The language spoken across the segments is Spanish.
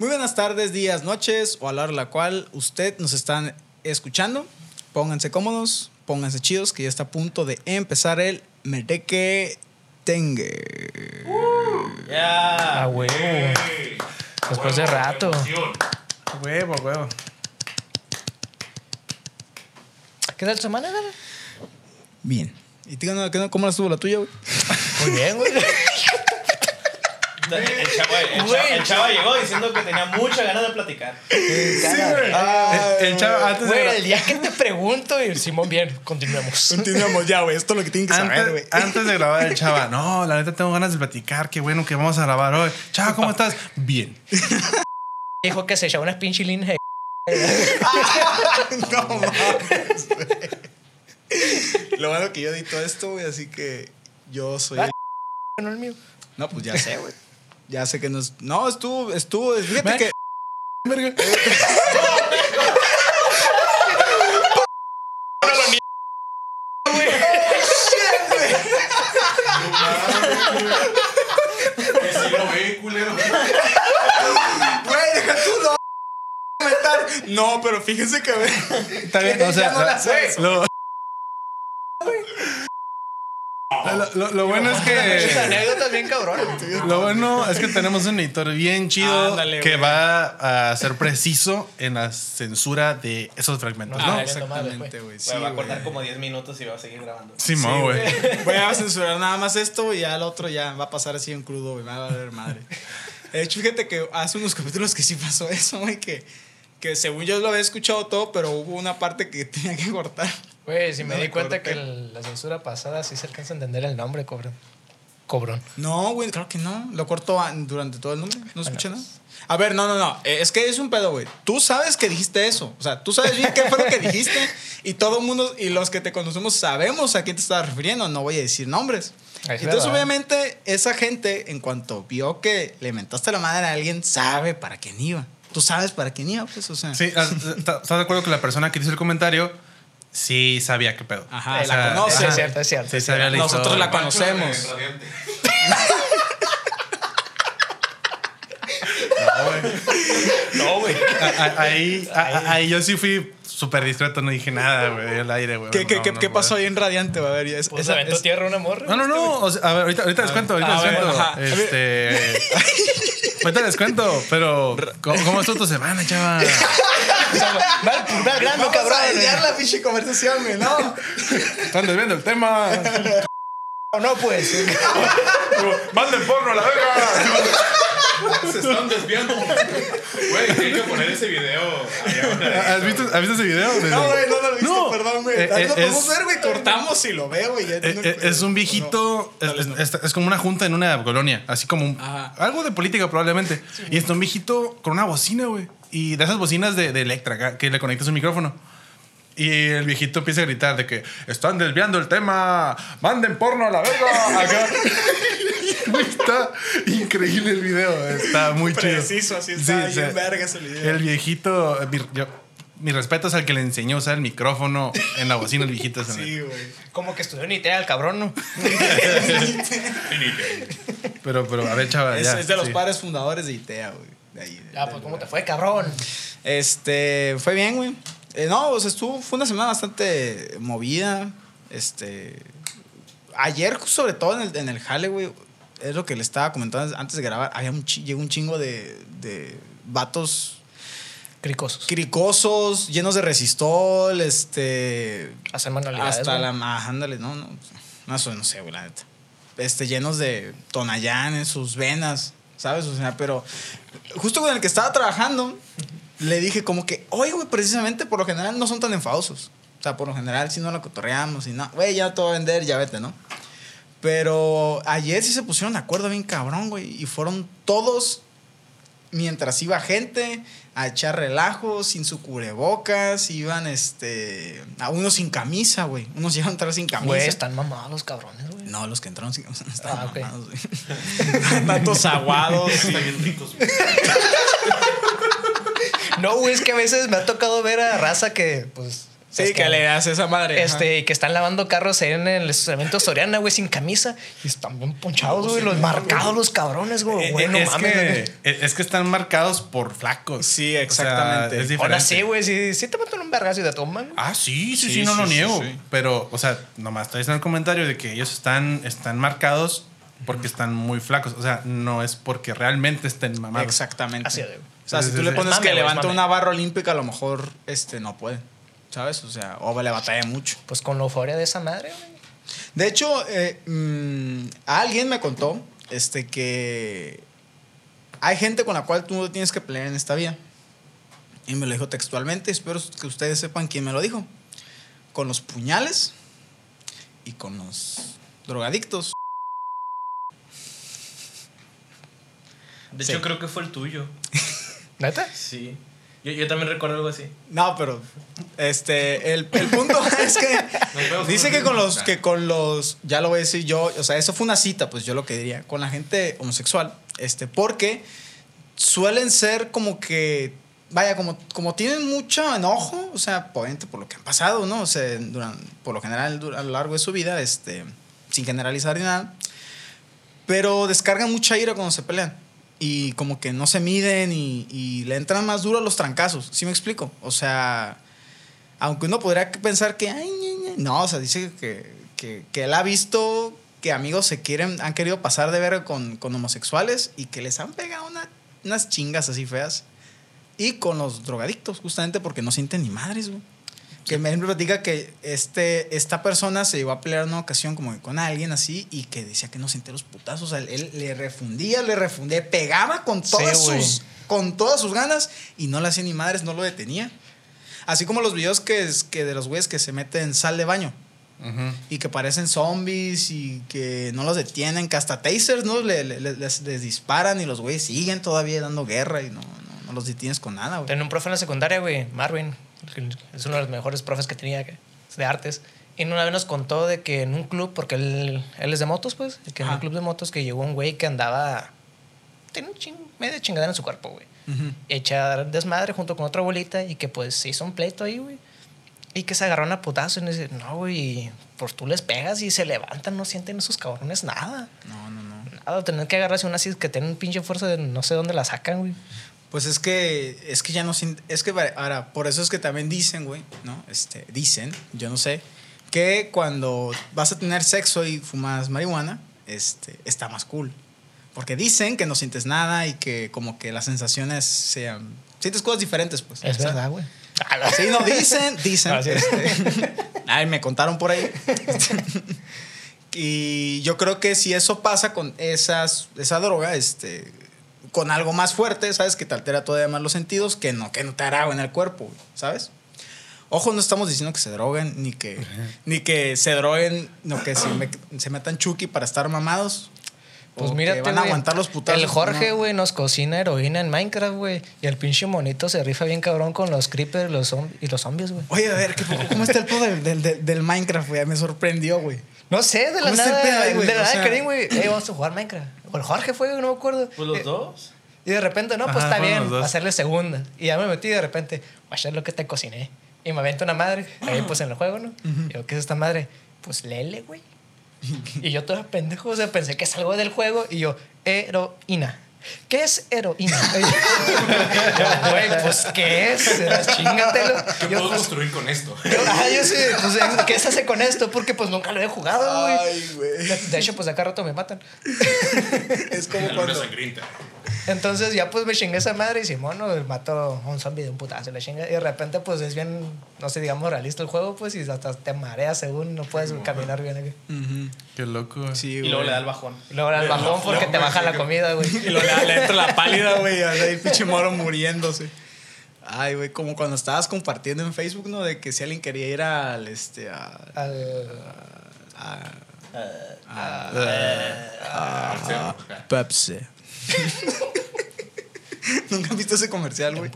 Muy buenas tardes, días, noches o a la hora la cual usted nos están escuchando. Pónganse cómodos, pónganse chidos, que ya está a punto de empezar el Mereque Tengue. Ya. Ah, huevo. Ey. Después de Huevo, rato. Huevo, huevo. ¿Qué tal tu semana, güey? Bien. ¿Y qué no- cómo la estuvo la tuya, güey? Muy bien, güey. El chava, el, chava, el chava llegó diciendo que tenía muchas ganas de platicar. Ah, El, el chavo, antes de, Güey, gra- el día que te pregunto, y Simón, bien, continuemos. Continuamos ya, güey. Esto es lo que tienen que saber, güey. antes, de grabar el chava, no, la neta tengo ganas de platicar, qué bueno que vamos a grabar hoy. Chava, ¿cómo estás? Bien. Dijo que se echaba unas pinche líneas de. No mames, güey. Lo bueno que yo edito esto, güey, así que yo soy. Ah. el- No el mío. No, pues ya sé, güey. Ya sé que no es. No, estuvo, estuvo. Fíjate que. No. No, pero fíjense que. Está bien, o sea, no la sabes. Lo, lo, lo- lo bueno es que bien cabrón. lo bueno es que tenemos un editor bien chido Ándale, que güey. va a ser preciso en la censura de esos fragmentos, Ah, ¿no? Exactamente, güey. Sí, va a cortar güey. como 10 minutos y va a seguir grabando. Simón, güey. Voy a censurar nada más esto y ya el otro ya va a pasar así en crudo, güey. Me va a valer madre. De hecho, fíjate que hace unos capítulos que sí pasó eso, güey, que, que según yo lo había escuchado todo, pero hubo una parte que tenía que cortar. Güey, si me No di cuenta corté. que el- la censura pasada sí se alcanza a entender el nombre, cobrón. Cobrón. No, güey, claro que no. Lo corto durante todo el nombre. No escuché nada. A ver, no, no, no. Eh, Es que es un pedo, güey. Tú sabes que dijiste eso. O sea, tú sabes bien qué fue lo que dijiste. Y todo el mundo, y los que te conocemos, sabemos a quién te estás refiriendo. No voy a decir nombres. Es Entonces, verdad. obviamente, esa gente, en cuanto vio que le mentaste la madre a alguien, sabe para quién iba. Tú sabes para quién iba, pues, o sea. Sí, ¿estás de acuerdo que la persona que hizo el comentario sí sabía qué pedo? Ajá, O sea, la conoce. Es cierto, es cierto. Sí, sabía la Nosotros historia. la conocemos. No, güey. A- a- Ahí, a- a- ahí yo sí fui súper discreto, no dije nada, güey, al aire, güey. ¿Qué, qué, No, qué, no, pasó ahí en Radiante? güey? A ver, es- Pues esa- aventó es- tierra una morra. No, no, no. O sea, a ver, ahorita, ahorita les cuento, ahorita a les ver, cuento. ajá. Este. ahorita les cuento, pero. ¿Cómo, cómo estuvo tu semana, chava? Va al- va al grano, Vamos cabrón. a desviar la pinche conversación, güey, ¿no? Están desviando el tema. No, pues. Manden porno a la verga. Se están desviando. Güey, tienen que poner ese video. ¿Has visto, ¿Has visto ese video? No, güey, no lo he visto, No. perdón, güey. Eh, Ahí eh, lo podemos ver, güey, cortamos y lo veo, güey. ya Eh, eh, Es un viejito, No, es, es- es como una junta en una colonia, así como un- algo de política probablemente. Y está un viejito con una bocina, güey. Y de esas bocinas de, de Electra acá, que le conectas un micrófono. Y el viejito empieza a gritar de que están desviando el tema, manden porno a la verga. Acá. Está increíble el video, está muy chido. Preciso, así Sí, está o sea, bien verga ese video. El viejito, mi, yo- mi respeto es al que le enseñó a usar el micrófono en la bocina el viejito. Sí, güey. Como que estudió en ITEA el cabrón, ¿no? Pero, pero, a ver, chaval. Es, ya, es de los sí. padres fundadores de ITEA, güey. De ahí, Ya, del pues, ¿cómo te fue, cabrón? Este, fue bien, güey. Eh, no, o sea, estuvo, fue una semana bastante movida. Este, ayer, sobre todo en el, en el jale, güey, es lo que le estaba comentando antes de grabar. Había un, llegó un chingo de, de vatos Cricosos. cricosos, llenos de resistol, este, manualidades. hasta güey. la, ah, ándale, no, no, no, eso no sé, güey, la neta. Este, llenos de tonallán en sus venas, ¿sabes? O sea, pero justo con el que estaba trabajando, le dije como que, oye, güey, precisamente por lo general no son tan enfadosos. O sea, por lo general si no lo cotorreamos y no, güey, ya te voy a vender, ya vete, ¿no? Pero ayer sí se pusieron de acuerdo bien cabrón, güey, y fueron todos mientras iba gente a echar relajo, sin su cubrebocas, iban este a unos sin camisa, güey. Unos llegaron a entrar sin camisa. Güey, están mamados los cabrones, güey. No, los que entraron sin camisa estaban Ah, mamados, güey. Tantos aguados. Están bien ricos. güey. No, güey, es que a veces me ha tocado ver a raza que, pues, Sí, Es que, le das esa madre. Este, y que están lavando carros ahí en el estacionamiento Soriana, güey, sin camisa. Y están bien ponchados, güey. Los marcados, los cabrones, güey. Eh, Güey, no es, mames, que, eh, es que están marcados por flacos. Sí, O sea, exactamente. es diferente. Ahora sí, güey. Si, si te meten un vergazo y te toman. Ah, sí, sí, sí, Sí, no sí, lo sí, niego. sí. Pero, o sea, nomás estoy diciendo el comentario de que ellos están, están marcados porque están muy flacos. O sea, no es porque realmente estén mamados. Exactamente. Así es, güey. O sea, Sí, si sí, tú le sí. pones mame, que levanta una barra olímpica, a lo mejor este, no puede. ¿Sabes? O sea, o le batalla mucho. Pues con la euforia de esa madre, güey. De hecho, eh, mm, alguien me contó este, que hay gente con la cual tú no tienes que pelear en esta vida. Y me lo dijo textualmente. Espero que ustedes sepan quién me lo dijo. Con los puñales y con los drogadictos. De Sí. hecho, creo que fue el tuyo. ¿Neta? Sí. Yo, yo también recuerdo algo así. No, pero este, el, el punto es que dice que con los- que con los, ya lo voy a decir yo, o sea, eso fue una cita, pues yo lo que diría, con la gente homosexual, este, porque suelen ser como que, vaya, como, como tienen mucho enojo, o sea, por lo que han pasado, ¿no? O sea, duran- por lo general a lo largo de su vida, este, sin generalizar ni nada, pero descargan mucha ira cuando se pelean. Y como que no se miden y, le entran más duro los trancazos. ¿Sí me explico? O sea, aunque uno podría pensar que... No, o sea, dice que, que, que él ha visto que amigos se quieren, han querido pasar de ver con, con homosexuales y que les han pegado una- unas chingas así feas. Y con los drogadictos, justamente porque no sienten ni madres, güey. Que me platica que este, esta persona se llegó a pelear en una ocasión como con alguien así y que decía que no sentía los putazos. O sea, él, le refundía, le refundía, pegaba con todas, Sí, sus, con todas sus ganas y no le hacía ni madres, no lo detenía. Así como los videos que, es- que de los güeyes que se meten sal de baño y que parecen zombies y que no los detienen, que hasta tasers ¿no? Le- le- les, les disparan y los güeyes siguen todavía dando guerra y no, no, no los detienes con nada, güey. Tenía un profe en la secundaria, güey, Marvin. Es uno de los mejores profes que tenía de artes. Y una vez nos contó de que en un club, porque él, él es de motos, pues, que en un club de motos que llegó un güey que andaba. Tenía un ching, media chingadera en su cuerpo, güey. Ujú. Echar desmadre junto con otra abuelita y que pues se hizo un pleito ahí, güey. Y que se agarraron a putazo y dice, no, güey, pues tú les pegas y se levantan, no sienten esos cabrones nada. No, no, no. Nada, tener que agarrarse una así que tienen pinche fuerza de no sé dónde la sacan, güey. Pues es que, es que ya no es que ahora, por eso es que también dicen, güey, ¿no? Este, dicen, yo no sé, que cuando vas a tener sexo y fumas marihuana, este, está más cool. Porque dicen que no sientes nada y que como que las sensaciones sean, sientes cosas diferentes, pues. Es O sea, verdad, güey. Sí, no, dicen, dicen. Ah, este, ay, me contaron por ahí. y yo creo que si eso pasa con esas, esa droga, este, con algo más fuerte, ¿sabes? Que te altera todavía más los sentidos, que no, que no te hará en el cuerpo, güey, ¿sabes? Ojo, no estamos diciendo que se droguen, ni que, ni que se droguen, no que se, me- se metan chuki para estar mamados. Pues mira, van a aguantar los putazos. El Jorge, no. güey, nos cocina heroína en Minecraft, güey. Y el pinche monito se rifa bien cabrón con los creepers los y los zombies, güey. Oye, a ver, ¿qué- ¿cómo está el pedo del, del, del- del Minecraft, güey? Me sorprendió, güey. No sé, de la ¿Cómo está el nada. pedo de la nada, güey. "Ey, vamos a jugar Minecraft. O el Jorge fue, no me acuerdo. Pues los Eh, dos. Y de repente, no, pues Ajá, está bien, hacerle segunda. Y ya me metí y de repente, voy a hacer lo que te cociné. Y me aventa una madre, ahí pues en el juego, ¿no? Y yo, ¿qué es esta madre? Pues lele, güey. y yo todo pendejo, o sea, pensé que es algo del juego. Y yo, heroína. ¿Qué es heroína? Yo, Güey, pues, ¿qué es? Chingatelo. ¿Qué Yo, puedo pues, construir con esto? yo, ah, yo sé, pues, ¿qué se hace con esto? Porque pues nunca lo he jugado, güey. Ay, güey. De, de hecho, pues acá rato me matan. Es como La cuando... sangrienta. Entonces ya pues me chingué esa madre y Simón no, mato a un zombie de un putazo y la chinga. Y de repente pues es bien, no sé, digamos, realista el juego pues y hasta te mareas según no puedes caminar bien aquí. Ujú. Qué loco. Sí, Y luego le da el bajón. Y luego era el bajón porque te baja la comida, güey. Y lo le, le entra la pálida, güey, ahí el pinche moro muriéndose. Ay, güey, como cuando estabas compartiendo en Facebook, ¿no? De que si alguien quería ir al, este, a... Al- a- Ah, a Pepsi. ¿Nunca has visto ese comercial, güey?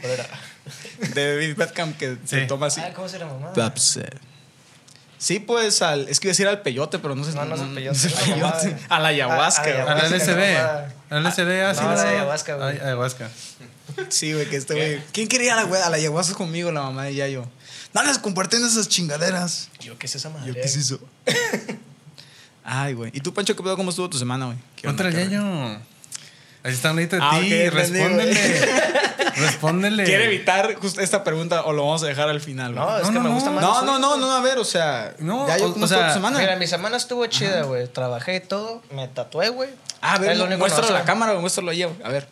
De David Beckham que se toma así. Ah, ¿cómo se llama? mamá? Pepsi. Sí, pues, al, es que iba a decir al peyote, pero no sé No, no es el peyote, es el es la peyote. A la ayahuasca, A- a la. LSD. mamá. Al LSD, así. No, ¿no? es ayahuasca, güey. Ay, ayahuasca. Sí, güey, que este güey. ¿Quién quería a la, güey- a la ayahuasca conmigo? La mamá de Yayo. No les comparten esas chingaderas. Yo, ¿qué es esa madre? Yo, ¿qué es eso? Ay, güey. ¿Y tú, Pancho, qué pedo? ¿Cómo estuvo tu semana, güey? ¿Qué onda, Otra carnal? yo. Ahí está un de Ah, ti. respóndele. respóndele. Quiere evitar justo esta pregunta o lo vamos a dejar al final, güey. No, es No, que no, me no. gusta más. No, no, no, no, a ver, o sea, No, ya yo, o- ¿cómo o estuvo sea, tu semana? Mira, mi semana estuvo chida, güey. Trabajé y todo. Me tatué, güey. ah, a ver, lo único que muéstralo a la cámara, güey, muéstralo ahí, güey. A ver,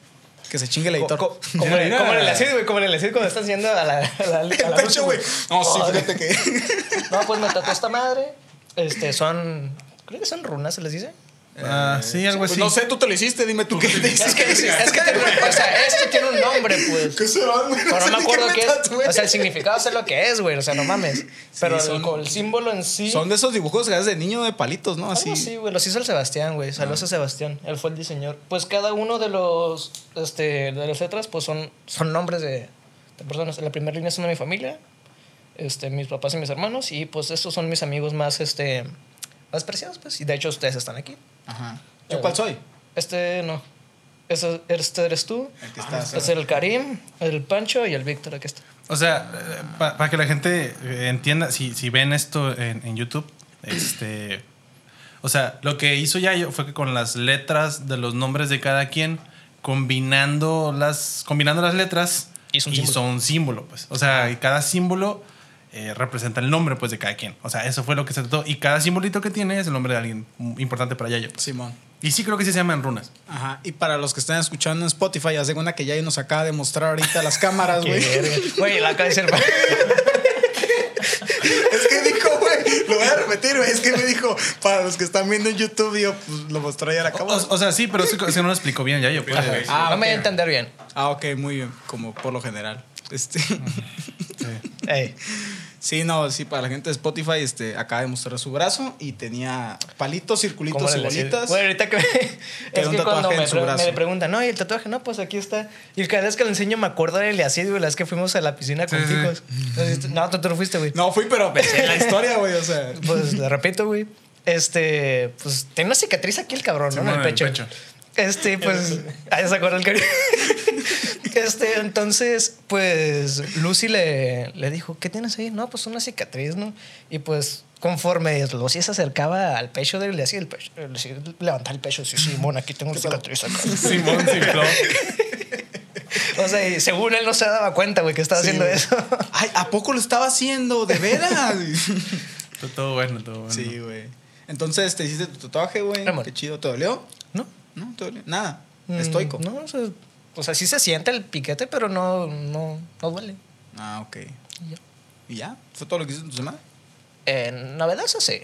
que se chingue el editor. Co- co- Como el- como en el ACID, güey. Como en el ACID cuando estás haciendo a la, a la, a la El pecho, güey. No, sí, Joder. fíjate que... No, pues me tatué esta madre. Este, son. Creo que son runas, se les dice. Ah, sí, algo Pues así. no sé, tú te lo hiciste, dime tú qué dices. Es que, es que tiene, o sea, esto tiene un nombre, pues. ¿Qué será, güey? Pero no sé me acuerdo qué es. tatué. O sea, el significado sé lo que es, güey. O sea, no mames. Pero son- con el, símbolo en sí. Son de esos dibujos que haces de niño de palitos, ¿no? Así. Así, güey. Los hizo el Sebastián, güey. Saludos a Sebastián. Él fue el diseñador. Pues cada uno de los este, de las letras, pues son, son nombres de, de personas. La primera línea son de mi familia, este, mis papás y mis hermanos. Y pues estos son mis amigos más, este, más preciados, pues. Y de hecho, ustedes están aquí. Ajá. ¿Yo cuál soy? Este no. Ese- este eres tú. El que está. Este es el Karim, el Pancho y el Víctor. Aquí está. O sea, para que la gente eh, entienda, si, si ven esto en, en YouTube, este. O sea, lo que hizo Yayo fue que con las letras de los nombres de cada quien, combinando las, combinando las letras, Hizo un hizo símbolo. un símbolo, pues. O sea, cada símbolo eh, representa el nombre, pues, de cada quien. O sea, eso fue lo que se trató. Y cada simbolito que tiene es el nombre de alguien importante para Yayo. Simón. Y sí creo que sí se llaman runas. Ajá. Y para los que están escuchando en Spotify, ya segunda que ya nos acaba de mostrar ahorita las cámaras, güey. Güey, la acaba de decir. Es que dijo, güey, lo voy a repetir, güey. Es que me dijo, para los que están viendo en YouTube, yo pues, lo mostré ya la O, cámara. o sea, sí, pero sí, sí no lo explicó bien Yayo. Pues. Ah, no me voy a entender bien. Ah, ok, muy bien. Como por lo general. Este. Sí. Ey. Sí, no, sí, para la gente de Spotify, este, acaba de mostrar su brazo y tenía palitos, ¿Cómo circulitos y bolitas. Bueno, ahorita que me, es que cuando me, en su pre- brazo. me preguntan, no, y el tatuaje, no, pues aquí está. Y cada vez que lo enseño me acuerdo de Eliasid, güey, la vez que fuimos a la piscina con Sí, sí. chicos. Entonces, No, tú, tú no fuiste, güey. No fui, pero me sé la historia, güey, o sea. Pues le repito, güey. Este, pues tiene una cicatriz aquí el cabrón, ¿no? En el en el pecho. pecho. Este, pues. Ahí se acuerda el cariño. Este, entonces, pues Lucy le, le dijo, ¿qué tienes ahí? No, pues una cicatriz, ¿no? Y pues, conforme Lucy se acercaba al pecho de él, le hacía el pecho, le hacía levantar el pecho, sí, Simón, aquí tengo una cicatriz acá. Simón Ciclón. O sea, y según él no se daba cuenta, güey, que estaba Sí, haciendo güey. eso. Ay, ¿a poco lo estaba haciendo? ¿De veras? Todo- bueno, todo bueno. sí, güey. Entonces, ¿te hiciste tu tatuaje, güey? Qué chido. ¿Te dolió? ¿No? No, te dolió. Nada. Mm, Estoico. No, o sea, o sea, sí se siente el piquete, pero no, no, no duele. Ah, ok. Y ya. ¿Y ya? ¿Fue todo lo que hiciste en tu semana? En novedoso sí.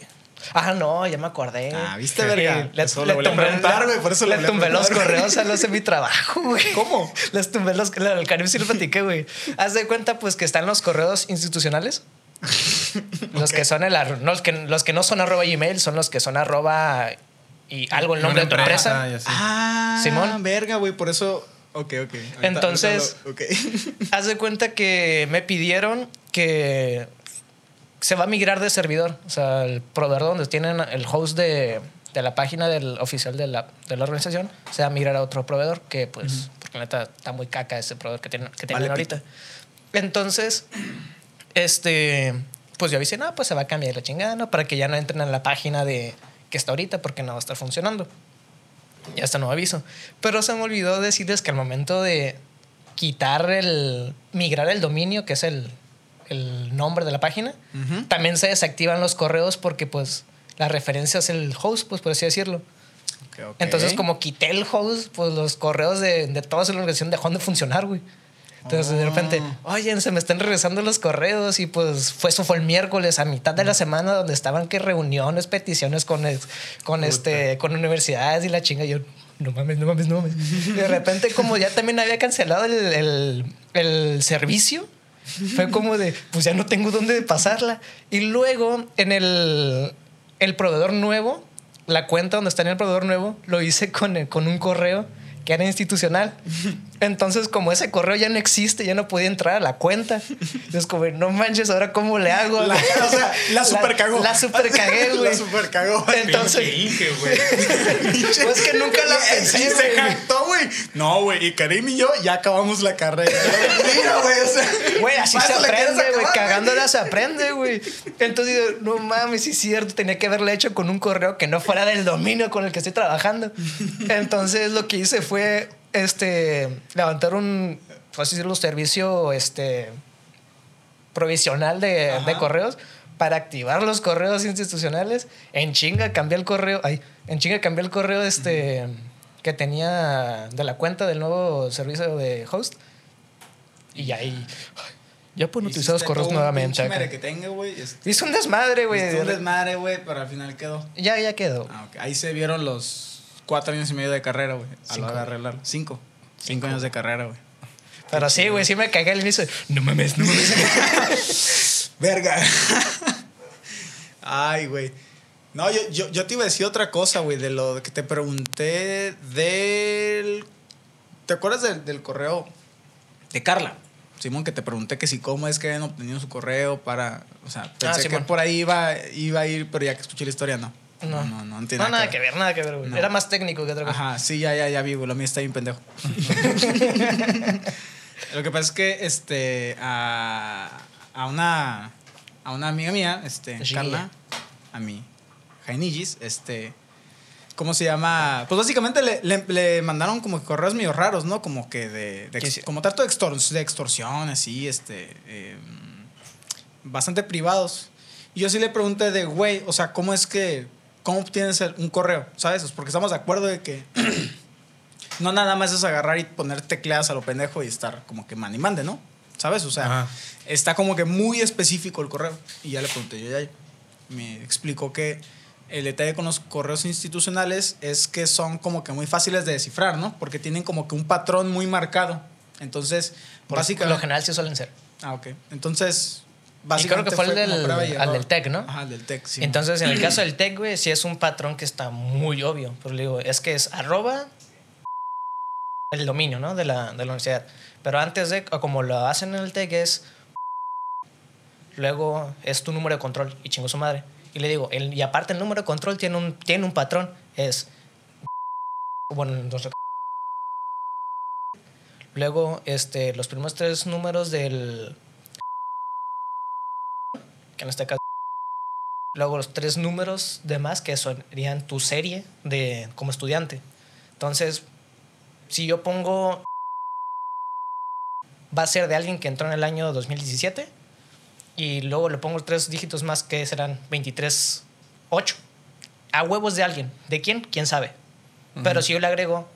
Ah, no, ya me acordé. Ah, ¿viste, verga? Le, Eso le a tumbé, preguntar, le- güey, por eso le a tumbé los correos a los de mi trabajo, güey. ¿Cómo? Les tumbé los... El Karim sí lo platiqué, güey. Haz de cuenta, pues, que están los correos institucionales. Los que son el... no, los, que, los que no son arroba Gmail son los que son arroba... Y algo el nombre de tu empresa. y así. Ah, Simón. verga, güey, por eso. Ok, ok. Entonces-. Haz de cuenta que me pidieron que se va a migrar de servidor. O sea, el proveedor donde tienen el host de, de la página del oficial de la, de la organización se va a migrar a otro proveedor que, pues, porque neta está muy caca ese proveedor que tienen, que tienen Vale, ahorita. Entonces, este, pues yo avisé, no, pues se va a cambiar la chingada, ¿no? Para que ya no entren en la página de que está ahorita porque no va a estar funcionando. Ya está nuevo aviso. Pero se me olvidó decirles que al momento de quitar el. migrar el dominio, que es el, el nombre de la página, también se desactivan los correos porque, pues, la referencia es el host, pues por así decirlo. Ok, ok. Entonces, como quité el host, pues los correos de, de toda la organización dejaron de funcionar, güey. Entonces, de repente, oye, se me están regresando los correos y pues fue eso fue el miércoles a mitad de la semana donde estaban que reuniones, peticiones con ex- con este con universidades y la chinga y yo no mames, no mames, no mames. Y de repente como ya también había cancelado el, el- el servicio, fue como de, pues ya no tengo dónde pasarla. Y luego en el, el proveedor nuevo, la cuenta donde está en el proveedor nuevo, lo hice con, el- con un correo que era institucional. Entonces, como ese correo ya no existe, ya no podía entrar a la cuenta. Entonces, como, no manches, ahora cómo le hago. La, o sea, la super cagó. La super cagué, güey. La super cagó. Entonces, Pinche Inge, güey. pues que nunca la pensé, y se güey. jactó, güey. No, güey. Y Karim y yo ya acabamos la carrera. Mira, güey. O sea, Güey, así ¿para se aprende, güey. Cagándola se aprende, güey. Entonces digo, no mames, sí es cierto. Tenía que haberle hecho con un correo que no fuera del dominio con el que estoy trabajando. Entonces lo que hice fue este, levantar un, así decirlo, servicio este, provisional de, de correos para activar los correos institucionales. En chinga cambié el correo. Ay, en chinga cambié el correo este, que tenía de la cuenta del nuevo servicio de host. Y ahí. Ya pueden utilizar los correos un nuevamente. que tenga, güey. este, Hice un desmadre, güey. hiciste un desmadre, güey, pero al final quedó. Ya, ya quedó. Ah, ok. Ahí se vieron los cuatro años y medio de carrera, güey. A Cinco. lo de arreglarlo. Cinco. Cinco años de carrera, güey. Pero sí, güey, sí me cagué al inicio. No mames, no mames. Verga. Ay, güey. No, yo, yo, yo te iba a decir otra cosa, güey, de lo que te pregunté del... ¿Te acuerdas del, del correo de Carla? Simón, que te pregunté que si cómo es que habían obtenido su correo para... O sea, pensé que Simón. por ahí iba, iba a ir, pero ya que escuché la historia, no. No. no, no, no tiene No, nada que ver, nada que ver, güey. No. Era más técnico que otra cosa. Ajá, sí, ya, ya, ya vi, güey. Lo mío está bien pendejo. Lo que pasa es que este a, a una a una amiga mía, este. Carla, a mi Jainillis, este ¿cómo se llama? Pues básicamente le, le- le mandaron como que correos medio raros, ¿no? Como que de, como trato de, de extorsión, así, este eh, bastante privados. Y yo sí le pregunté de, güey, o sea, ¿cómo es que cómo obtienes un correo? ¿Sabes? Pues Porque estamos de acuerdo de que no nada más es agarrar y poner tecleadas a lo pendejo y estar como que man y mande, ¿no? ¿Sabes? O sea, Ajá. está como que muy específico el correo. Y ya le pregunté yo, ya me explicó que el detalle con los correos institucionales es que son como que muy fáciles de descifrar, ¿no? Porque tienen como que un patrón muy marcado. Entonces, Por básicamente... lo general sí suelen ser. Ah, ok. Entonces, Y creo básicamente que fue el del, al del TEC, ¿no? Ajá, el del TEC, sí. Entonces, en el caso del TEC, güey, sí es un patrón que está muy obvio. Pero le digo, es que es arroba el dominio, ¿no? De la, de la universidad. Pero antes de, como lo hacen en el TEC, es. Luego es tu número de control y chingo su madre. Y le digo, el, y aparte el número de control tiene un, tiene un patrón. Es. Bueno, en nuestro Luego, este, los primeros tres números del. Que en este caso. Luego los tres números de más que serían tu serie de como estudiante. Entonces, si yo pongo va a ser de alguien que entró en el año 2017 y luego le pongo tres dígitos más que serán 23 8 a huevos de alguien. ¿De quién? ¿Quién sabe? Pero si yo le agrego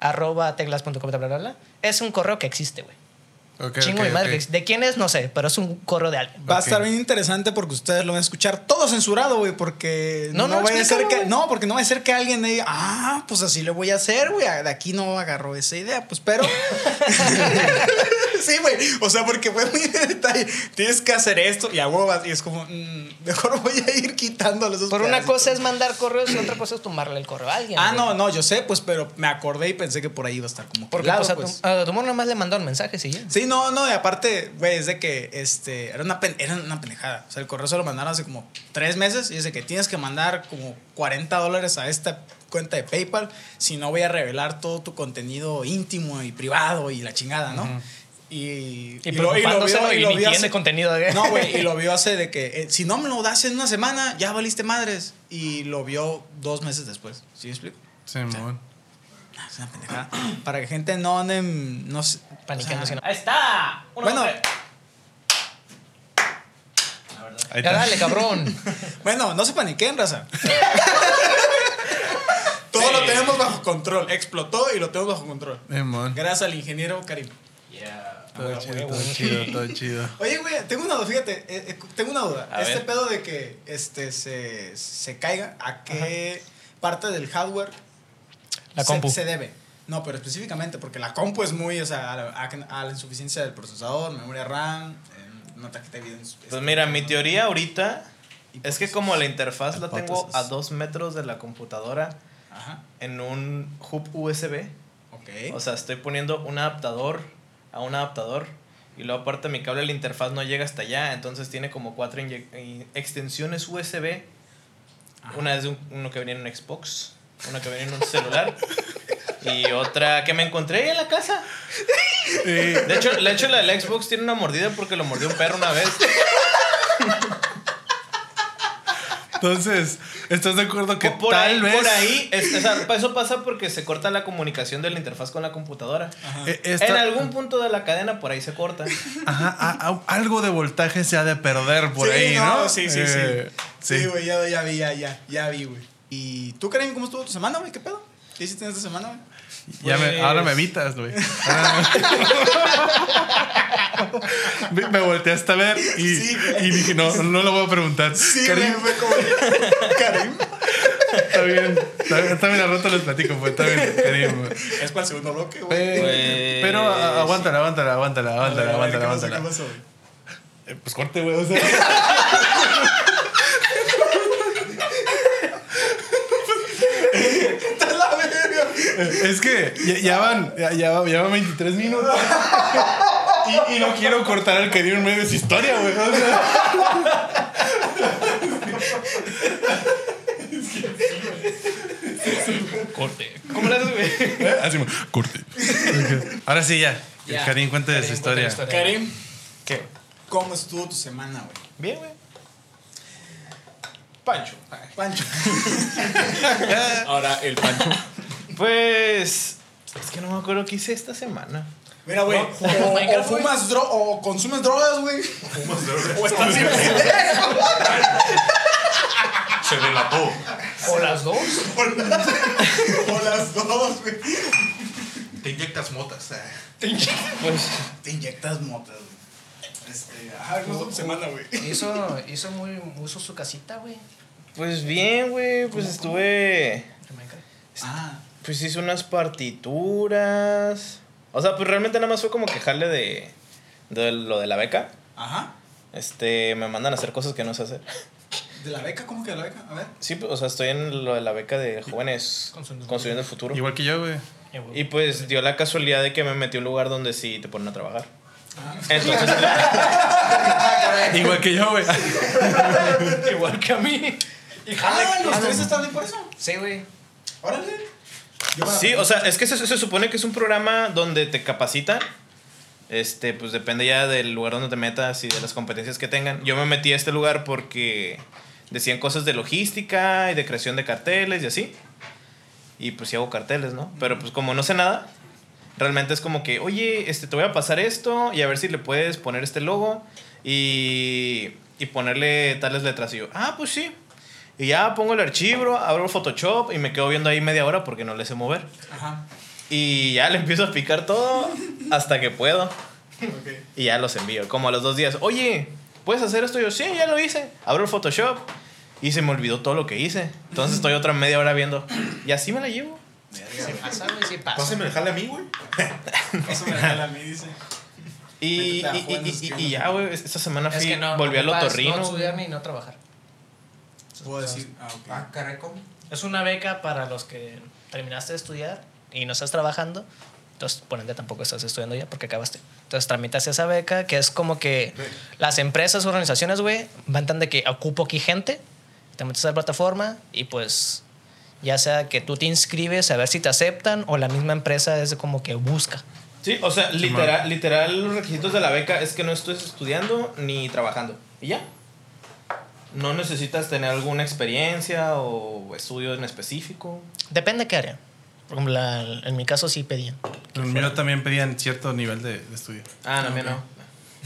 arroba teclas.com es un correo que existe, güey. Chingo ok, mi madre. ¿De quién es? No sé, pero es un correo de alguien. Va a estar bien interesante porque ustedes lo van a escuchar todo censurado, güey, porque No, no, vaya a ser que no, porque no va a ser que alguien diga, "Ah, pues así lo voy a hacer, güey, de aquí no agarró esa idea", pues pero Sí, güey, o sea, porque fue muy de detalle. Tienes que hacer esto y a huevas y es como, mm, mejor voy a ir quitando los Por una cosa es mandar correos y otra cosa es tomarle el correo a alguien. Ah, no, no, yo sé, pues, pero me acordé y pensé que por ahí iba a estar como Porque claro, pues, a, pues. tu, a tu morro nomás le mandaron mensajes y ya. Sí, no, no, y aparte, güey, es de que este, era, una pen- era una pendejada. O sea, el correo se lo mandaron hace como tres meses y dice que tienes que mandar como 40 dólares a esta cuenta de PayPal, si no voy a revelar todo tu contenido íntimo y privado y la chingada, ¿no? Y, Y preocupándose, y ni tiene contenido de- No, güey, y lo vio hace de que eh, si no me lo das en una semana, ya valiste madres. Y lo vio dos meses después. ¿Sí me explico? Sí, mon. Ah, Es una pendejada. Para que gente no ande, no sé, Paniqueando, o sea, Ahí está. Uno, Bueno. Ahí Ya dale, cabrón. Bueno, no se paniquen, raza. Todo lo tenemos bajo control. Explotó y lo tenemos bajo control. Mon. Gracias al ingeniero Karim. Yeah. Todo Ah, chido, todo chido, todo chido. Oye, güey, tengo una duda, fíjate, eh, eh, tengo una duda. A este ver. pedo de que este se, se caiga, ¿a qué parte del hardware La se, compu. se debe? No, pero específicamente porque la compu es muy, o sea, a la, a- a la insuficiencia del procesador, memoria RAM, eh, una tarjeta de video. Pues mira, mi teoría ahorita es que como la interfaz la tengo a dos metros de la computadora, Ajá. en un hub USB. O sea, estoy poniendo un adaptador a un adaptador. Y luego aparte mi cable de la interfaz no llega hasta allá. Entonces tiene como cuatro eh, extensiones USB. Una es de un- uno que venía en un Xbox. Una que venía en un celular. y otra que me encontré ahí en la casa. De hecho, de hecho la del Xbox tiene una mordida porque lo mordió un perro una vez. Entonces, ¿estás de acuerdo que por tal ahí, vez. por ahí, es- o sea, eso pasa porque se corta la comunicación de la interfaz con la computadora. eh, esta- En algún punto de la cadena por ahí se corta. Ajá, a- a- algo de voltaje se ha de perder por Sí, ahí, ¿no? Sí, sí, Eh, sí. Sí, güey, ya, ya vi, ya, ya, ya vi, güey. ¿Y tú, Karim, cómo estuvo tu semana, güey? ¿Qué pedo? ¿Qué hiciste en esta semana, güey? Ya me- Pues- ahora me evitas, güey. me, me volteaste a ver y, Sí, güey. y dije, no, no lo voy a preguntar. Sí, Karim, fue como... Karim. está bien. Bien, al rato les platico, pues. Está bien, Karim. güey. Es para el segundo bloque, güey. Eh, Pues- pero aguántala, aguántala, aguántala, aguántala, aguántala, ¿qué pasó. Eh, Pues corte, güey, o sea. ¡Está la verga! Es que ya, ya van, ya, ya ya van 23 minutos. Y, y no quiero cortar al Karim en medio de su historia, güey. o sea. Corte. ¿Cómo le haces, güey? ¿Eh? Así, corte. Ahora sí, ya. Ya. Karim, cuente de su la historia. Karim, ¿Qué? ¿cómo estuvo tu semana, güey? Bien, güey. Pancho. Pancho. Ahora el Pancho. Pues. Es que no me acuerdo qué hice esta semana. Mira, güey, No, o, fumas dro o consumes drogas, güey. O estás sin Se delató. O las dos. O las dos, güey. Te inyectas motas. Pues. Te inyectas motas, güey. Este, ajá, ¿cómo estuvo tu semana, güey? Hizo, hizo muy, uso su casita, güey. Pues bien, güey. Pues estuve. Ah, Pues hice unas partituras. O sea, pues realmente nada más fue como quejarle de, de lo de la beca. ajá. Este, me mandan a hacer cosas que no sé hacer. ¿De la beca? ¿Cómo que de la beca? A ver. Sí, pues, o sea, estoy en lo de la beca de jóvenes Construyendo construyendo el futuro. Igual que yo, güey. Y pues dio la casualidad de que me metí a un lugar donde sí te ponen a trabajar. Entonces, Igual que yo, güey. Igual que a mí. Y Ah, los jale- tres están ahí por eso. Sí, güey. Órale. Sí, o sea, es que se, se supone que es un programa donde te capacitan. Este, pues depende ya del lugar donde te metas y de las competencias que tengan. Yo me metí a este lugar porque decían cosas de logística y de creación de carteles y así. Y pues sí hago carteles, ¿no? Pero pues como no sé nada, realmente es como que, oye, este, te voy a pasar esto y a ver si le puedes poner este logo y, y ponerle tales letras. Y yo, ah, pues sí. Y ya pongo el archivo, abro Photoshop y me quedo viendo ahí media hora porque no le sé mover. Ajá. Y ya le empiezo a picar todo hasta que puedo. Ok. Y ya los envío. Como a los dos días. Oye, ¿puedes hacer esto? Y yo, sí, ya lo hice. Abro el Photoshop. Y se me olvidó todo lo que hice. Entonces estoy otra media hora viendo. Y así me la llevo. Sí pasa, güey, sí pasa. Pásame el jale a mí, güey. Eso me regala a mí, dice. Y, ya, güey, esta semana fui, Es que no. volví al ocupas otorrino. No estudiar ni no trabajar. Puedo decir. Ah, ok. Ah, caray, ¿cómo? Es una beca para los que terminaste de estudiar y no estás trabajando. Entonces, por ende, tampoco estás estudiando ya porque acabaste. Entonces, tramitas esa beca que es como que las empresas, organizaciones, güey, van tan de que ocupo aquí gente, te metes a la plataforma y pues ya sea que tú te inscribes a ver si te aceptan o la misma empresa es como que busca. Sí, o sea, literal, literal, los requisitos de la beca es que no estés estudiando ni trabajando. Y ya. No necesitas tener alguna experiencia o estudio en específico. Depende de qué área. Por ejemplo, la- en mi caso sí pedían. El mío también pedían cierto nivel de, de estudio. Ah, no, a mí Ok. no.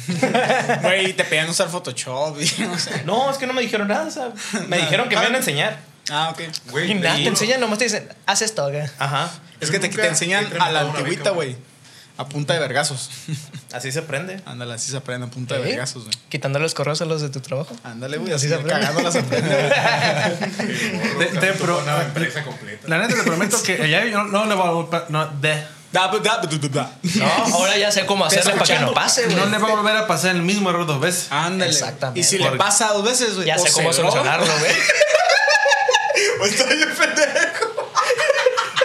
Güey, te pedían usar Photoshop y no sé. No, es que no me dijeron nada, o sea, me dijeron que me iban a enseñar. Ah, ok. Güey, Y nada, te enseñan, nomás te dicen, haz esto, güey. Ajá, Es que te, enseñan a la antigüita, güey. A punta de vergazos. así se aprende. Ándale, así se aprende a punta de ¿Eh? vergazos, güey. Quitando los correos a los de tu trabajo. Ándale, güey. Así Así se aprende. cagando las aprende. Te- te pro- Una empresa completa. La neta te prometo que ya yo no, le voy a volver- no, de, Da, da, da, da, da. No, ahora ya sé cómo hacerle para que no pase, güey. no le va a volver a pasar el mismo error dos veces. Ándale. Exactamente. Y si le pasa dos veces, güey. Ya sé cómo solucionarlo, güey. O estoy pendejo.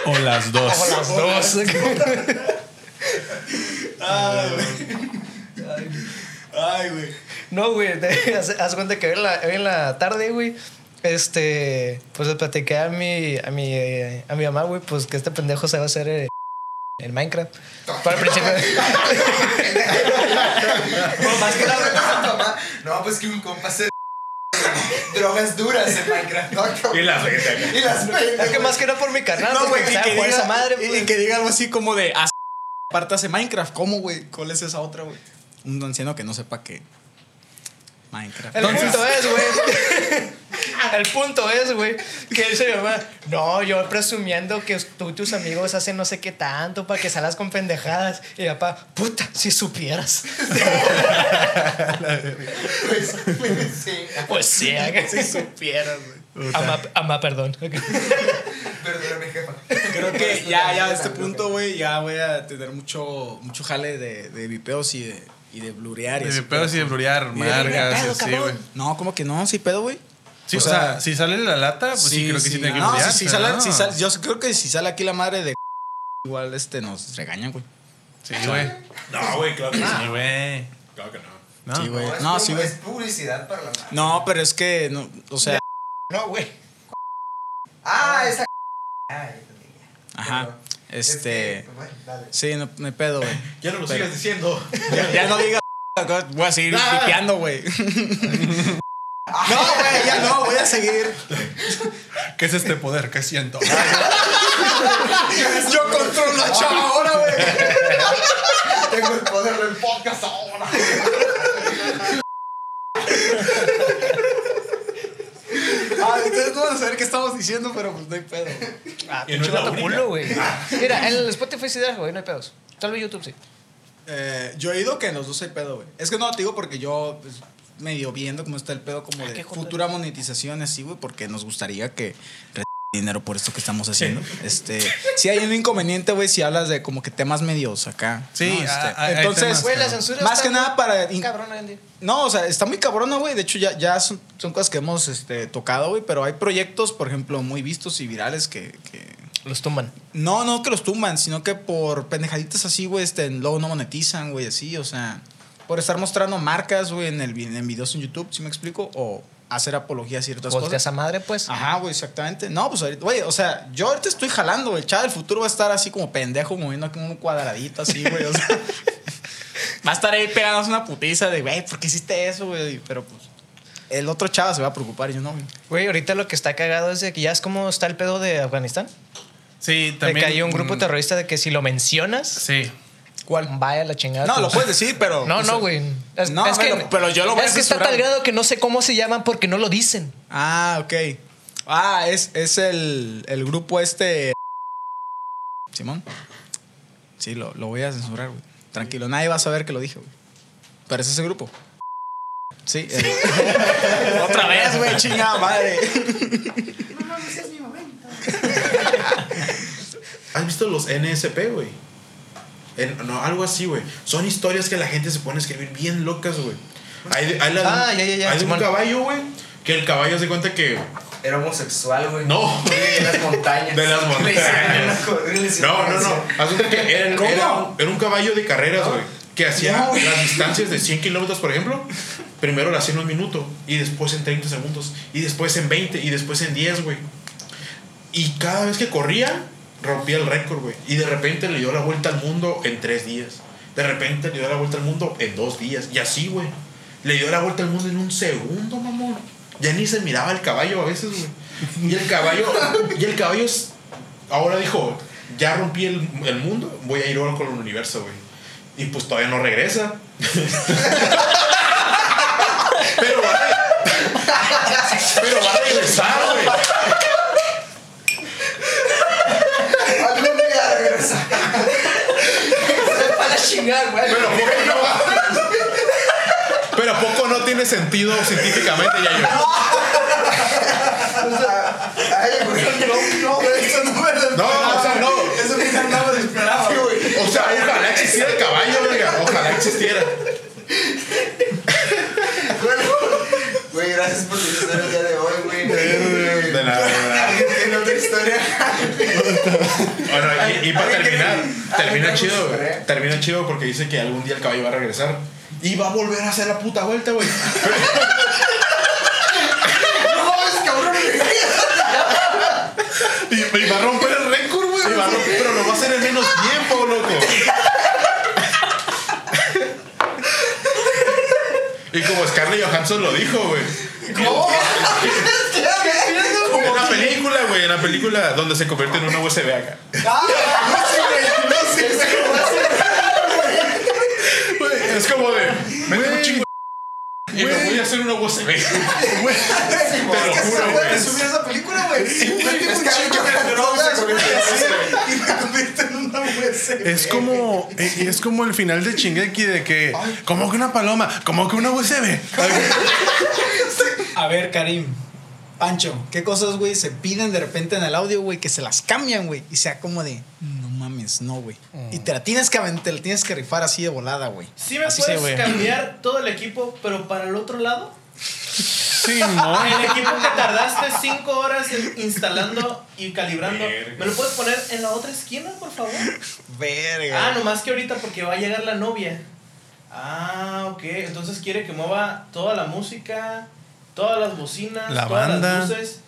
O las dos. O las dos. Ay, güey. No, güey. te- Haz, haz cuenta que hoy en la, hoy en la tarde, güey. Este. Pues le platiqué a mi, a mi, eh, a mi mamá, güey, pues que este pendejo se va a hacer eh, en Minecraft. Para el principio. Bueno, más que nada. No, pues que mi compa se drogas duras en Minecraft. ¿no? Y la acá. Y las Es que más que nada por mi carnal. No, pues, güey, y que, diga, esa madre, pues. y que diga algo así como de. "Ah, Aparte hace Minecraft. ¿Cómo, güey? ¿Cuál es esa otra, güey? Un anciano que no sepa que. Minecraft. El punto es, güey. El punto es, güey, que él se llama. No, yo presumiendo que tú y tus amigos hacen no sé qué tanto para que salas con pendejadas. Y papá, puta, si supieras. Pues, sí. Pues sí, que si supieras, güey. Ama, ama, perdón. Jefa. Ya, ya a este punto, güey, ya voy a tener mucho, mucho jale de, de vipeos y de, y de blurear. De así, pedos y de blurear, así, cabrón. güey. No, como que no, sí pedo, güey. Sí, o, sea, si sale la lata, pues sí, creo que sí, tiene que no, blurear. si, si pero sale, no. si sale- yo creo que si sale aquí la madre de igual este nos regañan, güey. Sí, güey. No, güey, claro que Sí, sí. güey. Claro que no. ¿No? Sí, güey. es No, sí, güey. Es publicidad para la madre. No, pero es que, no, o sea, No, güey. Ah, esa. Ajá, este, Es que, bueno, dale. sí, no me pedo, güey. Ya no lo Pero- sigas diciendo. Ya, ya no digas, voy a seguir pipeando, güey. No, güey, ya no, voy a seguir. ¿Qué es este poder que siento? Yo controlo a Chava ahora, güey. Tengo el poder del podcast ahora. Ustedes no van a saber qué estamos diciendo, pero pues no hay pedo. Ah, no pinche única. culo, güey. Mira, en el Spotify sí deja, güey, no hay pedos. Tal vez YouTube sí. Eh, yo he oído que en los dos hay pedo, güey. Es que no te digo porque yo pues, medio viendo cómo está el pedo como Ah, de futura monetización así, güey, porque nos gustaría que dinero por esto que estamos haciendo. Este, sí hay un inconveniente, güey, si hablas de como que temas medios acá. Sí, ¿no? Este, ah, hay- hay entonces, temas, Güey, la censura más está que nada para día. No, o sea, está muy cabrona, güey. De hecho, ya, ya son, son cosas que hemos este, tocado, güey. Pero hay proyectos, por ejemplo, muy vistos y virales que, que- Los tumban. No, no que los tumban, sino que por pendejaditas así, güey, este, luego no monetizan, güey, así. O sea, por estar mostrando marcas, güey, en, el, en videos en YouTube, ¿sí me explico? O hacer apología a ciertas Pues que cosas. esa madre, pues. Ajá, güey, exactamente. No, pues ahorita, güey, o sea, yo ahorita estoy jalando, güey. El chavo del futuro va a estar así como pendejo, moviendo como un cuadradito así, güey. O sea, va a estar ahí pegándose una putiza de, güey, ¿por qué hiciste eso, güey? Pero pues, el otro chavo se va a preocupar y yo no, güey. Güey, ahorita lo que está cagado es de que ya es como está el pedo de Afganistán. Sí, de también. que hay un grupo mm, terrorista de que si lo mencionas, Sí. ¿Cuál? vaya la chingada. No, lo puedes decir, pero. No, no, güey. Es, No, es que, pero- pero yo lo voy a Es que está tal grado que no sé cómo se llaman porque no lo dicen. Ah, ok. Ah, es, es el, el grupo este. Simón. Sí, lo, lo voy a censurar, güey. Tranquilo, nadie va a saber que lo dije, güey. Pero es ese grupo. Sí. el- Otra vez, güey, chingada madre. ¿Has visto los NSP, güey? En- no, algo así, güey. Son historias que la gente se pone a escribir bien locas, güey. Hay, hay, la Ah, ya, ya, ya, hay un caballo, güey. Que el caballo se cuenta que. Era homosexual, güey. No. De las montañas. De las montañas. No, no, no. cuenta que era, ¿Cómo? era un, era un caballo de carreras, güey. Que hacía No, las distancias de 100 kilómetros, por ejemplo. Primero la hacía en un minuto. Y después en 30 segundos. Y después en 20. Y después en 10, güey. Y cada vez que corría, rompía el récord, güey. Y de repente le dio la vuelta al mundo en 3 días. De repente le dio la vuelta al mundo en 2 días. Y así, güey. Le dio la vuelta al mundo en un segundo, mamón. Ya ni se miraba el caballo a veces, güey. Y el caballo, y el caballo ahora dijo, ya rompí el, el mundo, voy a ir ahora con el universo, güey. Y pues todavía no regresa. pero va a, pero va a regresar, güey. Algún día regresa. Para chingar, güey. Pero ¿por qué no? Pero ¿a poco no tiene sentido científicamente, ya yo. Ay, güey. No, no, güey, eso no me lo No, o sea, no. Eso esperaba. Güey. O sea, ojalá existiera el caballo. Ojalá existiera. Bueno, Güey, gracias por tu historia el día de hoy, güey. De nada, de nada. ¿Alguien tiene otra historia? terminar. Termina chido, güey. Termina chido porque dice que algún día el caballo va a regresar. Y va a volver a hacer la puta vuelta, güey. No mames, cabrón. Y, y va a romper el récord, güey. Pero lo va a hacer en menos tiempo, loco. Y como Scarlett Johansson lo dijo, güey. ¿Cómo? En la película, güey, en la película donde se convierte en una USB acá. Ah, no sé, güey. No sé, güey. Güey, es como de. Venga, un chingo. Y me voy a hacer una USB. Te lo juro, güey. subir esa película, güey. Es un que creo que drogas, se güey, convierte así, Y me convierte en una USB. Es como, es como el final de Chingeki de que, como que una paloma, como que una USB. A ver, Karim. Pancho, ¿qué cosas, güey, se piden de repente en el audio, güey, que se las cambian, güey? Y sea como de, no mames, no, güey. Y te la tienes que te la tienes que rifar así de volada, güey. Sí me Así puedes cambiar todo el equipo, pero para el otro lado. Sí, no. El equipo que tardaste 5 horas en- instalando y calibrando, ¿me lo puedes poner en la otra esquina, por favor? Verga. Ah, nomás que ahorita porque va a llegar la novia. Ah, ok. Entonces quiere que mueva toda la música, todas las bocinas, La todas banda. las luces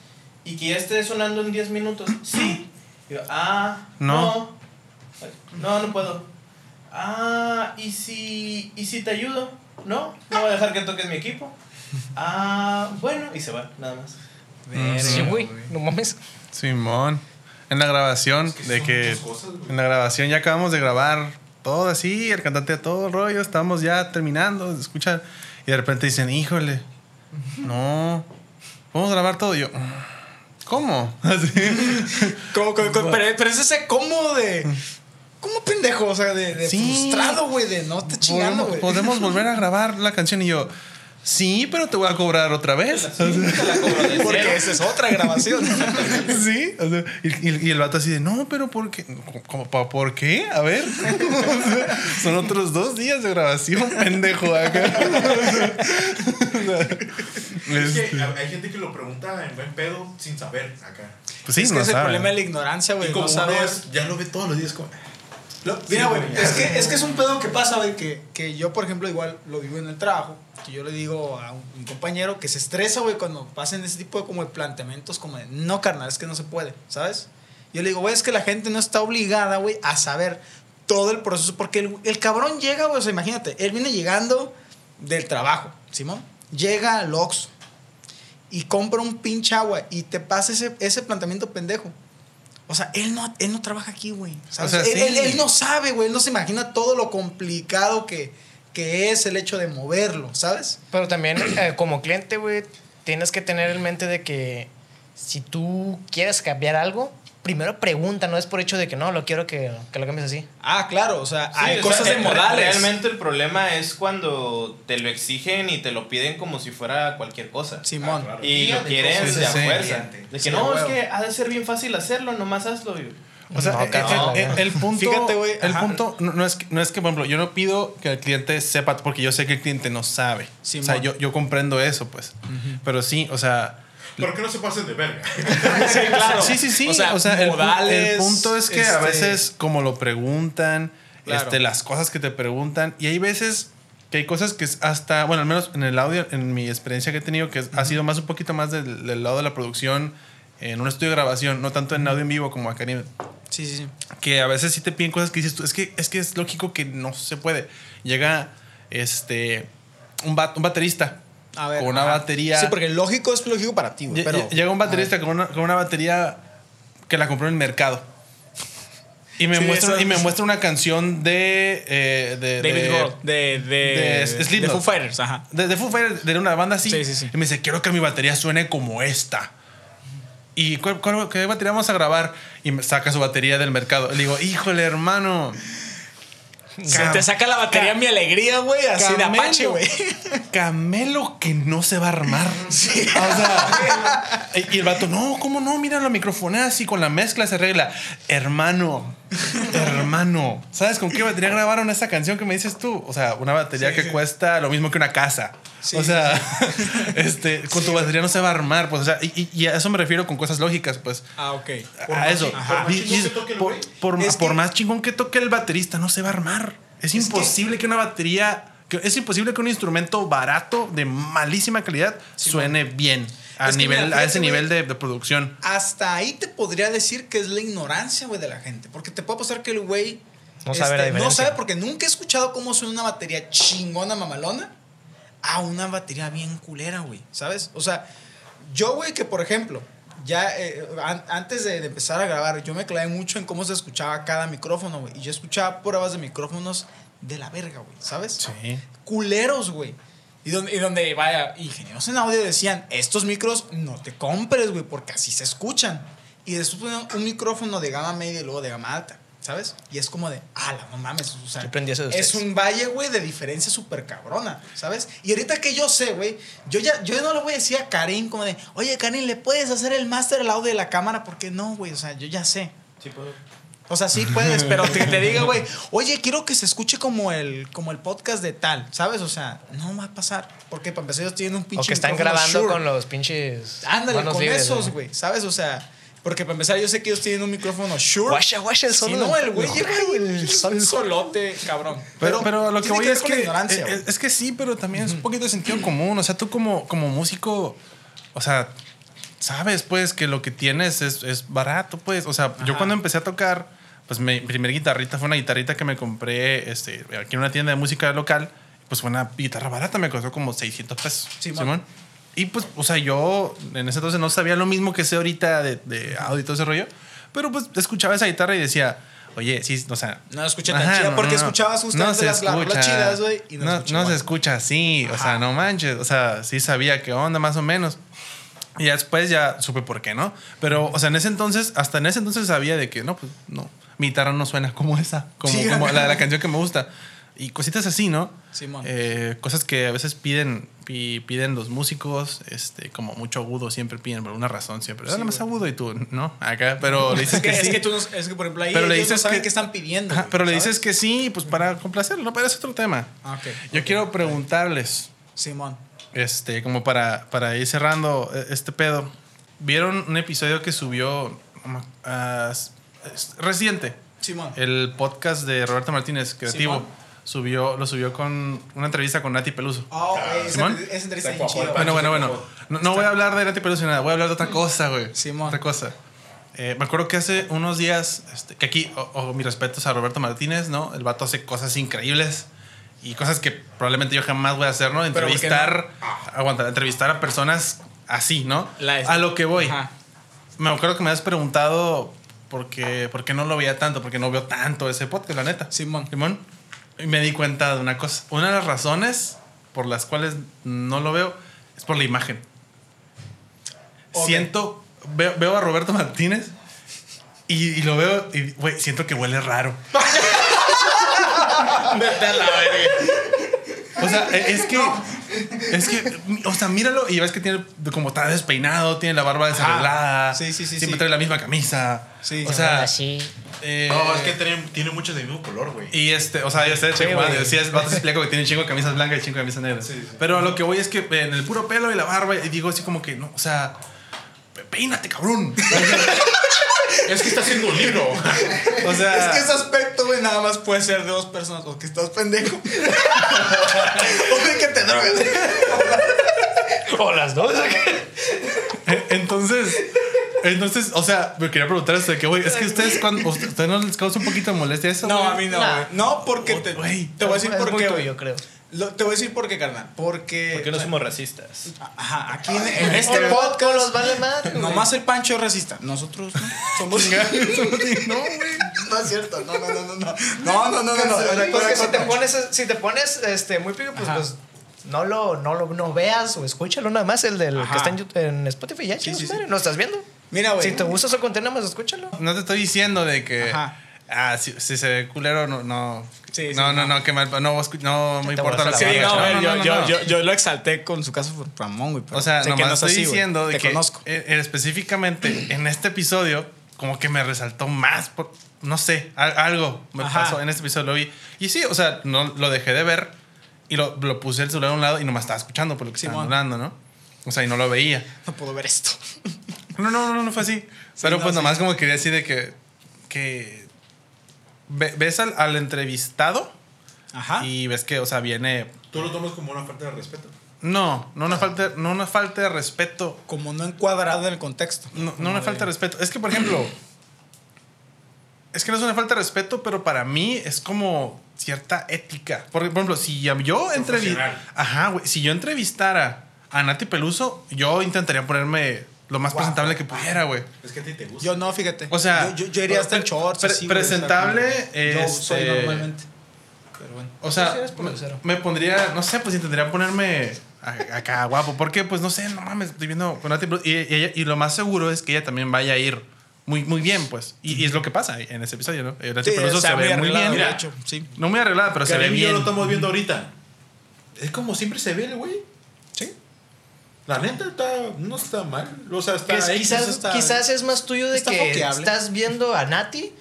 y que ya esté sonando en 10 minutos. Sí. Yo, ah, No. no. No, no puedo. Ah, ¿y si, ¿y si te ayudo? No, no voy a dejar que toques mi equipo. Ah, bueno, y se va, nada más. Sí, güey. No mames. Simón. En la grabación, que de que cosas, en la grabación ya acabamos de grabar todo así, el cantante todo el rollo, estamos ya terminando, se escucha y de repente dicen, híjole, no, vamos a grabar todo. Y yo, ¿cómo? Así. Como- pero, pero es ese cómo de. ¿Cómo pendejo? O sea, de, de Sí. frustrado, güey, de no te chingando, ¿Podemos, güey. podemos volver a grabar la canción y yo, sí, pero te voy a cobrar otra vez. Sí, te la cobro de cero. Porque esa es otra grabación. Sí, o sea, y, y- y el vato así de, no, pero ¿por qué? ¿Cómo, ¿Por qué? A ver. O sea, son otros dos días de grabación, pendejo, acá. O sea, Es este, que hay gente que lo pregunta en buen pedo sin saber acá. pues sí, es que no es el problema de la ignorancia, güey. Y como no uno saber. es- ya lo ve todos los días como. Lo- mira, güey, es que, es que es un pedo que pasa, güey, que, que yo, por ejemplo, igual lo vivo en el trabajo, que yo le digo a un, un compañero que se estresa, güey, cuando pasen ese tipo de como de planteamientos como de, no, carnal, es que no se puede, ¿sabes? Yo le digo, güey, es que la gente no está obligada, güey, a saber todo el proceso, porque el, el cabrón llega, güey, o sea, imagínate, él viene llegando del trabajo, Simón, llega al Oxxo y compra un pinche agua y te pasa ese, ese planteamiento pendejo. O sea, él no, él no trabaja aquí, güey. ¿sabes? O sea, él, sí. él- él no sabe, güey. Él no se imagina todo lo complicado que, que es el hecho de moverlo, ¿sabes? Pero también, eh, como cliente, güey, tienes que tener en mente de que si tú quieres cambiar algo, primero pregunta, no es por hecho de que no, lo quiero que, que lo cambies así. Ah, claro. O sea, Sí, hay o cosas sea, de eh, modales. Realmente el problema es cuando te lo exigen y te lo piden como si fuera cualquier cosa. Simón. Ah, claro. Y lo de quieren cosas de a fuerza. De que Sí, no, es que ha de ser bien fácil hacerlo, nomás hazlo. O sea, No, el- cabrón. el, el- el punto, Fíjate, güey, el punto no, no es que, no es que, por ejemplo, yo no pido que el cliente sepa, porque yo sé que el cliente no sabe. Simón. o sea, yo, yo comprendo eso, pues. Pero sí, o sea, ¿Por qué no se pasen de verga? Sí, claro. Sí, sí, sí. O sea, el, pu- modales, el punto es que a este, veces, como lo preguntan, Claro. este, las cosas que te preguntan, y hay veces que hay cosas que es hasta, bueno, al menos en el audio, en mi experiencia que he tenido, que es- ha sido más un poquito más del, del lado de la producción, en un estudio de grabación, no tanto en audio en vivo como acá en Sí, sí, sí. que a veces sí te piden cosas que dices tú, es que es, que es lógico que no se puede. Llega este un, bat- un baterista A ver. con una ajá. batería. Sí, porque lógico es lógico para ti, güey. Pero. lle- Llega un baterista con una, con una batería que la compró en el mercado. Y me, Sí, muestra, y me muestra una canción de. eh, de, David de- Grohl, de, de, de de Foo Fighters, ajá. De, de Foo Fighters, de una banda así. Sí, sí, sí. Y me dice, quiero que mi batería suene como esta. ¿Y cuál, cuál- qué batería vamos a grabar? Y me saca su batería del mercado. Le digo, híjole, hermano. Se te saca la batería mi alegría, güey, así de. Apache, güey. Camelo que no se va a armar. O sea, y y el vato, no, ¿cómo no? Mira, la microfonía así con la mezcla se arregla. Hermano, Hermano, ¿sabes con qué batería grabaron esa canción que me dices tú? O sea, una batería Sí, que sí. cuesta lo mismo que una casa. Sí, o sea, este, con tu batería no se va a armar, pues, o sea, y, a eso me refiero con cosas lógicas, pues. Ah, ok. a eso. Por más chingón que toque el baterista, no se va a armar. Es, Es imposible que, una batería, que- es imposible que un instrumento barato de malísima calidad suene bien a, Es que nivel, mira, a fíjate, ese nivel de, de producción. Hasta ahí te podría decir que es la ignorancia, güey, de la gente. Porque te puede pasar que el güey No sabe la este, no sabe porque nunca he escuchado cómo suena una batería chingona, mamalona, a una batería bien culera, güey. ¿Sabes? O sea, yo, güey, que por ejemplo, ya eh, an- antes de, de empezar a grabar, yo me clavé mucho en cómo se escuchaba cada micrófono, güey. Y yo escuchaba pruebas de micrófonos de la verga, güey. ¿Sabes? Sí. culeros, güey. Y donde, y donde, vaya, ingenieros en audio decían, estos micros no te compres, güey, porque así se escuchan. Y después ponían un micrófono de gama media y luego de gama alta, ¿sabes? Y es como de, ala, no mames, o sea, es un valle, güey, de diferencia súper cabrona, ¿sabes? Y ahorita que yo sé, güey, yo ya, yo no le voy a decir a Karim como de, oye, Karim, ¿le puedes hacer el máster al audio de la cámara? Porque no, güey, o sea, yo ya sé. Sí, puedo. O sea, sí puedes, pero que te diga, güey, oye, quiero que se escuche como el, como el podcast de tal, ¿sabes? O sea, no va a pasar. Porque para empezar, ellos tienen un pinche. O que están grabando con los pinches. Ándale, con libres, esos, ¿no? güey, ¿sabes? O sea, porque para empezar, yo sé que ellos tienen un micrófono Shure. Guacha, guacha el Si sonido. no, el güey No, lleva el solote, cabrón. Pero, pero lo que voy es que, eh, es, es que sí, pero también es un poquito de sentido común. O sea, tú como, como músico, o sea, sabes pues que lo que tienes es, es barato, pues. O sea, yo cuando empecé a tocar, pues mi primera guitarrita fue una guitarrita que me compré este, aquí en una tienda de música local. Pues fue una guitarra barata, me costó como 600 pesos. Simón. Simón. Y pues, o sea, yo en ese entonces no sabía lo mismo que sé ahorita de, de audio y todo ese rollo. Pero pues escuchaba esa guitarra y decía, oye, sí, o sea. No escuché tan chida, porque escuchabas justamente se las- escucha. chidas, güey, no no, se escucha no se igual. escucha así, o Ajá. sea, no manches. O sea, sí sabía qué onda, más o menos. Y después ya supe por qué, ¿no? Pero, o sea, en ese entonces, hasta en ese entonces sabía de que, no, pues no, mi guitarra no suena como esa, como, Sí. como la de la canción que me gusta. Y cositas así, ¿no? Simón. Eh, cosas que a veces piden, pi- piden los músicos, este, como mucho agudo, siempre piden por una razón, siempre. Sí, Dale más agudo y tú, ¿no? Acá, pero le dices Es que, que, es sí. que tú no, es que por ejemplo ahí Pero le ellos no dices saben que- qué están pidiendo. Ajá, pero le dices que sí, pues para complacerlo, pero es otro tema. Ah, ok. Yo quiero preguntarles, Simón. este, como para, para ir cerrando eh, este pedo. ¿Vieron un episodio que subió ah, es reciente? Simón. El podcast de Roberto Martínez, creativo. Simón. Subió, lo subió con una entrevista con Nati Peluso. Oh, güey, esa, Simón. esa entrevista Está el Bueno, bueno, bueno. No, no voy a hablar de Nati Peluso ni nada, voy a hablar de otra cosa, güey. Simón. Otra cosa. Eh, me acuerdo que hace unos días, este, que aquí, o, o mis respetos a Roberto Martínez, ¿no? El vato hace cosas increíbles y cosas que probablemente yo jamás voy a hacer, ¿no? Pero ¿por qué Entrevistar, aguanta, entrevistar a personas así, ¿no? La- a lo que voy. Ajá. Me acuerdo que me has preguntado por qué, por qué no lo veía tanto, porque no veo tanto ese podcast, la neta. Simón. Simón. Y me di cuenta de una cosa. Una de las razones por las cuales no lo veo es por la imagen. Siento, veo, veo a Roberto Martínez y, y lo veo y, güey, siento que huele raro. Vete a la verga. O sea, es que, es que, o sea, míralo y ves que tiene como está despeinado, tiene la barba desarreglada. Sí, sí, sí, Siempre sí. trae la misma camisa. Sí. O sea, así. eh, No, es que tiene, tiene muchos del mismo color, güey. Y este, o sea, yo sé, Sí, chico, güey. decía, es vato se explica que tiene chingo de camisas blancas y chingo de camisas negras. Sí, sí. Pero a lo que voy es que en el puro pelo y la barba, y digo así como que, no, o sea, peínate, cabrón. Es que está haciendo un libro. O sea, Es que ese aspecto, güey, nada más puede ser de dos personas. O que estás pendejo. o de que te drogas. O las dos. e- entonces, entonces, o sea, me quería preguntar esto de que, güey, es que ustedes, cuando, ¿ustedes no les causa un poquito de molestia eso? No, a mí no, Nah. güey. No, porque te, Güey. te voy a decir por qué, güey. creo. Lo- Te voy a decir por qué, carnal. Porque. Porque no o sea, somos racistas. Ajá, aquí en, en este Oye, podcast. los vale madre. Nomás el Pancho es racista. Nosotros no. Somos. no, güey. No es cierto. No, no, no, no. No, no, no, no. no, no. Porque si te pones, si te pones este, muy pico, pues, pues no lo, no lo no veas o escúchalo nada más, el del Ajá. que está en, YouTube- en Spotify. Ya, chingos, sí, sí. madre, ¿Lo estás viendo? Mira, güey. Si te gusta su contenido, más escúchalo. No te estoy diciendo de que, Ajá. Ah, si, si se ve culero, no, no. Sí, sí, no, no, no. no, que mal, no, no me importa lo que Sí, la no, yo, no, yo, no. yo, yo lo exalté con su caso por Ramón, güey. O sea, sé que nomás no es estoy así, diciendo de Te que conozco. eh, específicamente en este episodio, como que me resaltó más. Por, no sé, al- algo me Ajá. pasó en este episodio, lo vi. Y sí, o sea, no, lo dejé de ver y lo, lo puse el celular a un lado y nomás estaba escuchando por lo que estaban Simón. hablando, ¿no? O sea, y no lo veía. No puedo ver esto. No, no, no, no fue así. Pero no, pues sí. nomás como quería decir de que, que ves al, al entrevistado Ajá. y ves que, o sea, viene... Tú lo tomas como una falta de respeto. No, no una falta, no una falta de respeto. Como no encuadrado en el contexto. No, no una falta de respeto. Es que, por ejemplo, es que no es una falta de respeto, pero para mí es como cierta ética. Por, por ejemplo, si yo entrevistara... Ajá, güey. Si yo entrevistara a Nati Peluso, yo intentaría ponerme lo más presentable que pudiera, güey. Es que a ti te gusta. Yo no, fíjate. O sea, yo, yo, yo iría hasta en shorts. pre- así, presentable, como- Yo soy este- normalmente. Pero bueno. O sea, eres me, pondría, no sé, pues intentaría ponerme a- acá guapo. Porque, pues, no sé, no mames, estoy viendo con. Y, y ella- y lo más seguro es que ella también vaya a ir muy, muy bien, pues. Y, y es lo que pasa en ese episodio, ¿no? Eh, Nati Sí, Peluso o sea, se ve muy bien. hecho, sí. No muy arreglada, pero se ve Karim y yo bien. lo estamos viendo ahorita. Es como siempre se ve el güey. La neta está, no está mal. O sea, está es- quizás, está- quizás es más tuyo de que foqueable. estás viendo a Nati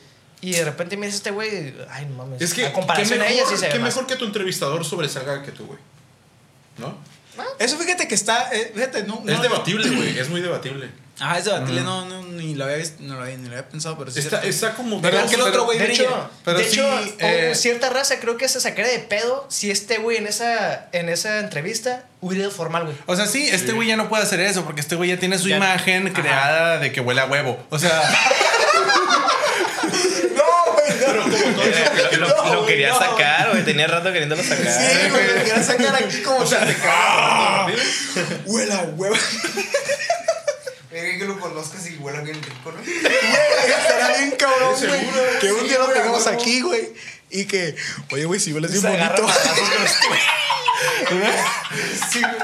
y de repente me dice este güey, ay, no mames. Es que, a comparación qué a mejor, ella sí se ve qué más. mejor que tu entrevistador sobresalga que tú, güey. ¿No? Eso fíjate que está. eh, fíjate, no. es no- debatible, güey. Es muy debatible. Ah, es debatible, no, no, ni lo había visto, no lo había, ni lo había pensado, pero sí. es Está, está como. ¿Verdad que el otro güey De hecho, pero de sí, hecho eh, cierta raza creo que se sacaría de pedo si este güey en esa, en esa entrevista hubiera ido formal, güey. O sea, sí, este güey ya no puede hacer eso porque este güey ya tiene su Ya- imagen Ajá. creada de que huele a huevo. O sea, No, güey, no. Pero como todo. Lo, quería no. sacar, güey. Tenía rato queriéndolo sacar. Sí, güey, lo quería sacar aquí como. O sea, te cagas. Huele a huevo. Verga, que lo conozcas y huele bien rico, ¿no? Estará bien cabrón, Sí, güey. Que un Sí, día lo güey, tengamos aquí, güey. Y que, oye, güey, si hueles bien bonito. con los-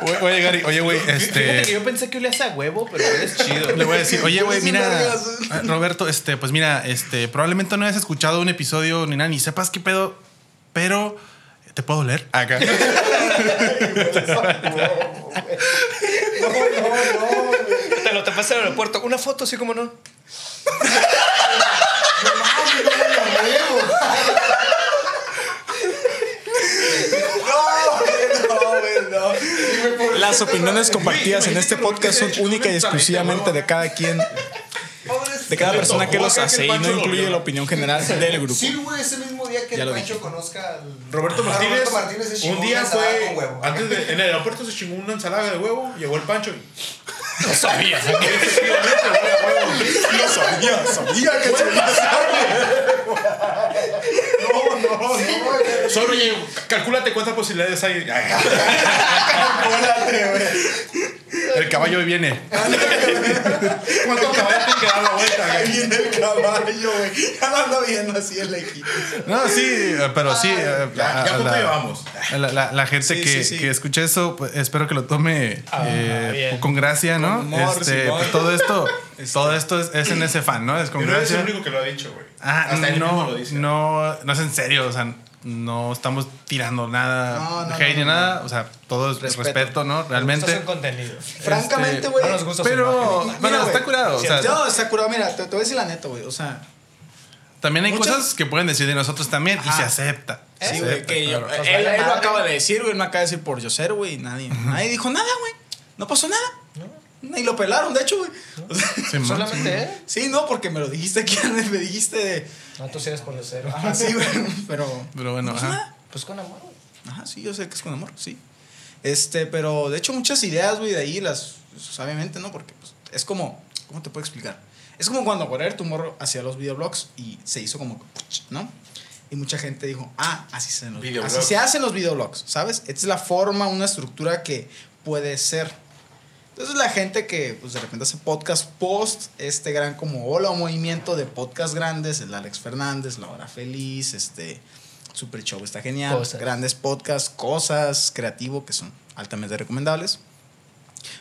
oye, oye, Gary, oye, güey, Fíjate que este. yo pensé que olías a huevo, pero eres chido. Le voy a decir, oye, güey, mira, ah, Roberto, este, pues mira, este, probablemente no hayas escuchado un episodio ni nada, ni sepas qué pedo, pero te puedo leer acá. Te lo tapaste en el aeropuerto. Una foto, sí como no. Las opiniones compartidas en este podcast son única y exclusivamente de cada quien, de cada persona que los hace y no incluye la opinión general del grupo. Sí, güey, ese mismo día que Ya el Pancho conozca al. Roberto Martínez, Roberto Martínez se chingó un día fue con huevo. antes de en el aeropuerto se chingó una ensalada de huevo llegó el Pancho y No sabía. Yo sabía, sabía que se solo llegó calcúlate cuántas posibilidades hay Ay, El caballo viene. cuántos caballos tienen que dar la vuelta Ahí güey? viene el caballo, güey. Ya lo ando viendo así el equipo. No, sí, eh, pero sí. eh, ya, a- ya a cuánto la- llevamos La, la- la gente Sí, que, sí, sí. que escuche eso, pues, espero que lo tome eh, bien. con gracia, ¿no? Con humor, este, pues, todo esto, todo esto es, es en ese fan, ¿no? Es con y no eres el único que lo ha dicho güey Ah, hasta no, lo dice no, no es en serio, o sea, no estamos tirando nada, No, no, hate no, ni no, nada, o sea, todo es Respeto. respeto, ¿no? Realmente. Es un contenido. Francamente, Este, güey. no nos gusta su Pero, bueno, está güey. curado, o sea, No, está curado. Mira, te, te voy a decir la neta, güey. O sea, también hay muchas- cosas que pueden decir de nosotros también y Ajá. se acepta. se sí, güey, que yo. claro. Nos Él, él lo acaba de decir, güey. Me acaba de decir por yo ser, güey. y Nadie, nadie dijo nada, güey. No pasó nada. Ni lo pelaron, de hecho, güey. O sea, Simón, Solamente, sí, no, porque me lo dijiste aquí, me dijiste de. No, tú sí eres por lo cero. Ajá, sí, güey. Pero. Pero bueno, no pasó ajá. nada. Pues con amor, güey. Ajá, sí, yo sé que es con amor, sí. Este, pero de hecho muchas ideas, güey, de ahí las, pues, obviamente, ¿no? Porque pues, es como, ¿cómo te puedo explicar? Es como cuando Correr tu morro hacía los videoblogs y se hizo como, ¿no? Y mucha gente dijo, ah, así se, los- Videoblogs. así se hacen los videoblogs, ¿sabes? Esta es la forma, una estructura que puede ser. Entonces la gente que pues de repente hace podcast post, este gran como hola o movimiento de podcast grandes, el Alex Fernández, La Hora Feliz, este Super Show está genial, Cosas. grandes podcasts, cosas, creativo que son altamente recomendables.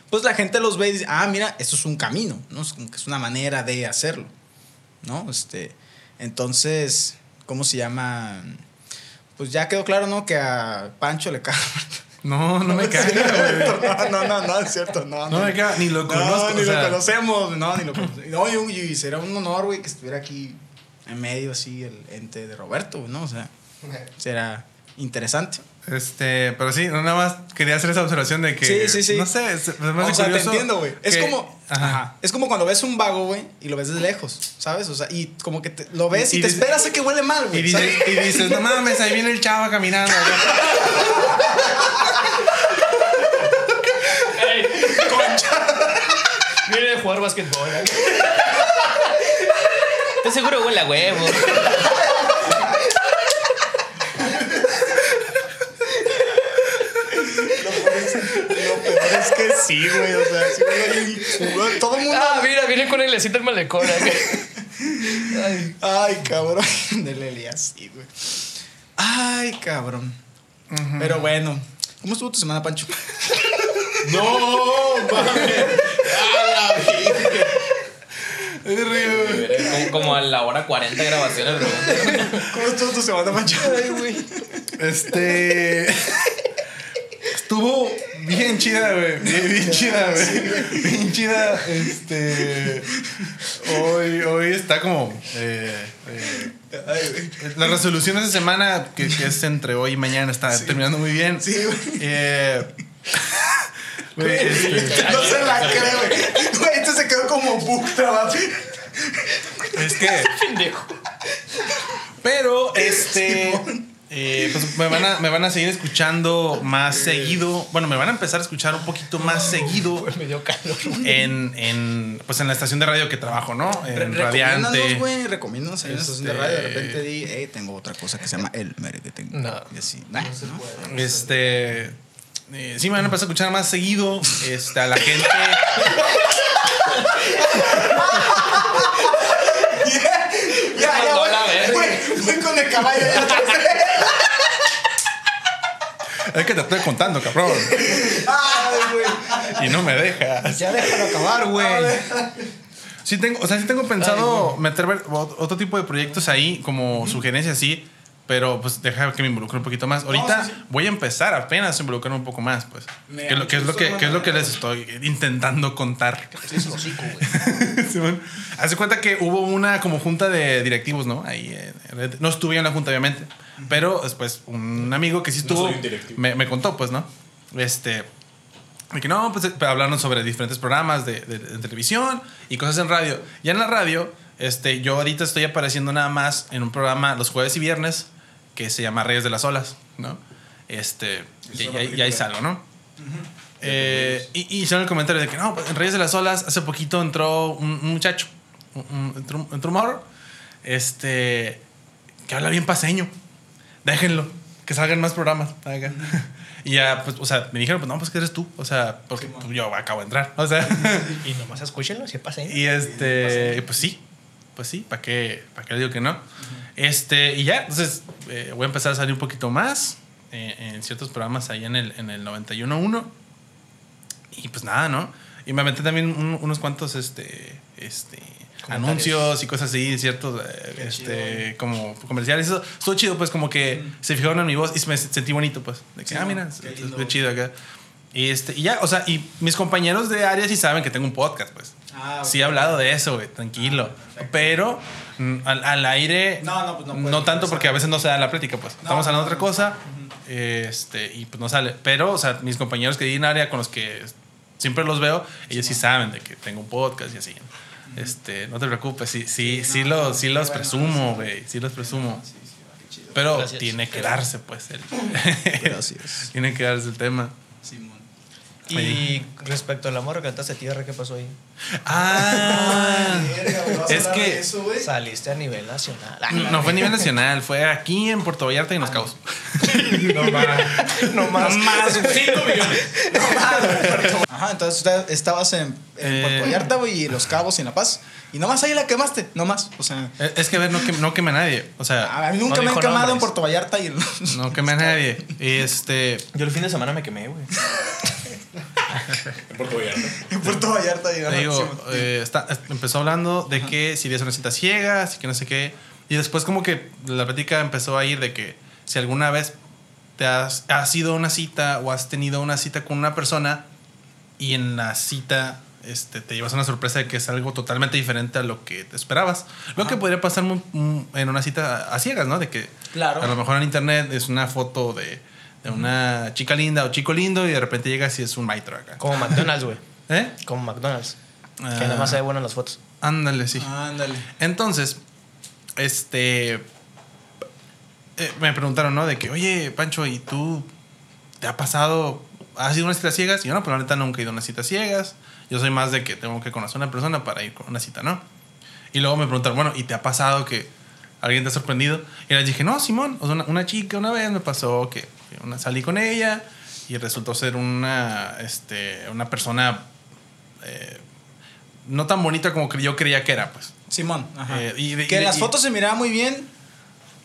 Pues la gente los ve y dice, ah, mira, esto es un camino, ¿no? Es como que es una manera de hacerlo, ¿no? Este, entonces, ¿cómo se llama? Pues ya quedó claro, ¿no? Que a Pancho le caga. No, no me caga, güey. No, no, no, no, es cierto. No, No me caga, ni lo conozco. No, ni o sea, lo conocemos. No, ni lo conocemos. No, y, y será un honor, güey, que estuviera aquí en medio así el ente de Roberto, ¿no? O sea, será interesante. Este, pero sí, no, nada más quería hacer esa observación de que. Sí, sí, sí. No sé, me hace O sea, te entiendo, güey. Es como. Ajá. Es como cuando ves un vago, güey, y lo ves de lejos, ¿sabes? O sea, y como que te- lo ves y, Y te dice- esperas a que huele mal, Y güey. dices, ¿sabes? y dices, no mames, ahí viene el chavo caminando. Ey, Viene de jugar básquetbol. ¿eh? Te seguro huele a huevo. Es que sí, güey. O sea, sí, güey, todo el mundo. Ah, mira, viene con el lecito el malecón. ¿eh? Ay, Ay, cabrón. Del Elías, sí, güey. Ay, cabrón. Pero bueno, ¿cómo estuvo tu semana, Pancho? No, la virgen. Como, como a la hora 40 de grabaciones, bro. ¿Cómo estuvo tu semana, Pancho? ay, güey. Este. Estuvo bien chida, güey. Bien, bien chida, güey. Bien chida. Este. Hoy, hoy está como. eh, eh, la resolución de esta semana, que, que es entre hoy y mañana, está terminando muy bien. Sí, güey. Eh, güey, este, No se la creo, güey. Güey, este se quedó como bug trabado. es que. Pendejo. Pero, este. Eh, pues me van, a, me van a seguir escuchando más seguido. Bueno, me van a empezar a escuchar un poquito más seguido Me dio calor. en, en, pues en la estación de radio que trabajo, ¿no? En Recomiéndanos, Radiante. güey. Recomiéndanos en la estación de radio. De Este- repente di, hey, tengo otra cosa que se llama el merequetengue. No. Y así. Nah, ¿no? Este. eh, sí, me van a empezar a escuchar más seguido. Este, a la gente. Güey, Voy con el caballo ya atrás. Es que te estoy contando, cabrón. Ay, güey. Y no me dejas. Ya déjalo acabar, güey. Sí tengo, o sea, sí tengo pensado meter otro tipo de proyectos ahí, como sugerencias, sí. Pero pues deja que me involucre un poquito más. Ahorita voy a empezar apenas a involucrarme un poco más, pues. Me Que, da lo, que es lo que, que es lo que les estoy intentando contar. Es hocico. Hace cuenta que hubo una como junta de directivos, ¿no? Ahí eh, no estuve en la junta, obviamente. Pero después un amigo que sí estuvo directivo. me, me contó, pues, ¿no? Este. De que no, pues eh, hablaron sobre diferentes programas de, de- de televisión y cosas en radio. Ya en la radio, este, yo ahorita estoy apareciendo nada más en un programa los jueves y viernes que se llama Reyes de las Olas, ¿no? Este, y, y ahí- y ahí salgo, ¿no? Eh, y, hicieron el comentario de que no, pues, en Reyes de las Olas hace poquito entró un, un muchacho, un- un- entró, un- entró un morro, este, que habla bien paseño. Déjenlo, que salgan más programas. acá. Y ya, pues, o sea, me dijeron, pues no, pues que eres tú. O sea, porque pues, yo acabo de entrar. O sea, Y nomás escúchenlo, si pasa y este, pues sí, pues sí, ¿para qué, para qué le digo que no? Este, y ya, entonces eh, voy a empezar a salir un poquito más eh, en ciertos programas ahí en el, en el 91.1. Y pues nada, ¿no? Y me aventé también un- unos cuantos, este, este, anuncios y cosas así, ciertos, este, como comerciales. Eso estuvo chido, pues como que se fijaron en mi voz y me sentí bonito, pues. De que, Sí, ah, mira, Qué es- es muy chido acá. Y, este, y ya, o sea, y mis compañeros de área sí saben que tengo un podcast, pues. Ah, ok. Sí he hablado de eso, güey, tranquilo. Pero mm, al, al aire, No, no, pues no no, tanto porque a veces no se da la plática, pues. Estamos hablando de otra cosa este, y pues no sale. Pero, o sea, mis compañeros que en área con los que siempre los veo, ellos sí saben de que tengo un podcast y así. Este, no te preocupes, sí, sí, sí, no, los, sí los bueno, presumo, sí. güey, sí los presumo. Sí, sí, qué chido. Pero Gracias. tiene que darse, pues, el, Gracias. tiene que darse el tema. Simón. Y respecto al amor que cantaste tierra, ¿qué pasó ahí? Ah, Verga, güey, ¿vas a es hablar que- de eso, güey? Saliste a nivel nacional. Ah, no fue a nivel nacional, fue aquí en Puerto Vallarta y en Los Cabos. No más. no más. Más, 5 millones. Ajá, entonces usted estabas en, en Eh. Puerto Vallarta, güey, y Los Cabos y en La Paz. Y nomás ahí la quemaste, nomás. O sea, Es es que, a ver, no, queme- no queme a nadie. O sea, a mí nunca No me han quemado en. Puerto Vallarta y en Los- no queme a nadie. Este, Yo el fin de semana me quemé, güey. En Puerto Vallarta. en Puerto Vallarta. Ajá, digo, eh, está- empezó hablando de que si había unas citas ciegas y que no sé qué. Y después como que la plática empezó a ir de que si alguna vez te has, has ido a una cita o has tenido una cita con una persona y en la cita este, te llevas una sorpresa de que es algo totalmente diferente a lo que te esperabas. Lo que podría pasar en una cita a ciegas, ¿no? De que Claro. a lo mejor en internet es una foto de, de una chica linda o chico lindo y de repente llegas y es un maestro acá. Como McDonald's, güey. ¿Eh? Como McDonald's. Que Ah. nada más se ve bueno en las fotos. Ándale, sí. Ándale. Entonces, este. eh, me preguntaron, ¿no? De que, oye, Pancho, ¿y tú te ha pasado? ¿Has ido a una cita ciegas? Y yo, no, pero la neta nunca he ido a una cita ciegas. Yo soy más de que tengo que conocer a una persona para ir con una cita, ¿no? Y luego me preguntaron, bueno, ¿y te ha pasado que alguien te ha sorprendido? Y les dije, no, Simón, o sea, una, una chica una vez me pasó que una, salí con ella y resultó ser una, este, una persona eh, no tan bonita como que yo creía que era, pues. Simón. Ajá. Eh, y de- que en las y- fotos se miraba muy bien,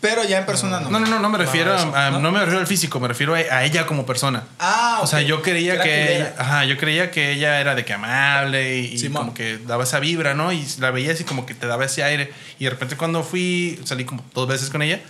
pero ya en persona no. No, no, no, no me refiero eso, a, a- ¿no? ¿no? me refiero al físico, me refiero a, a ella como persona. Ah, O sea, yo creía Era que ella, ajá, yo creía que ella era de que amable y, y como que daba esa vibra, ¿no? Y la veías y como que te daba ese aire. Y de repente cuando fui, salí como dos veces con ella,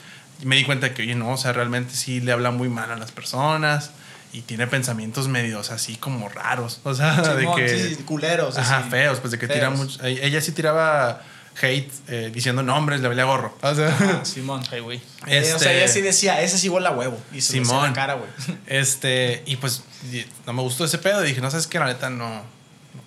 me di cuenta que, oye, no, o sea, realmente sí le habla muy mal a las personas y tiene pensamientos medios así como raros. O sea, de que... sí, culeros. Ajá, así. feos, pues de que tira mucho. e- Ella sí tiraba hate eh, diciendo nombres, le valía gorro. O sea, Ajá, Simón. Ay, güey. Eh, o sea, este- ella sí decía, ese sí vuela huevo. Y se Simón. la cara, güey. Este, y pues y- no me gustó ese pedo. Y dije, no sabes qué, la neta no,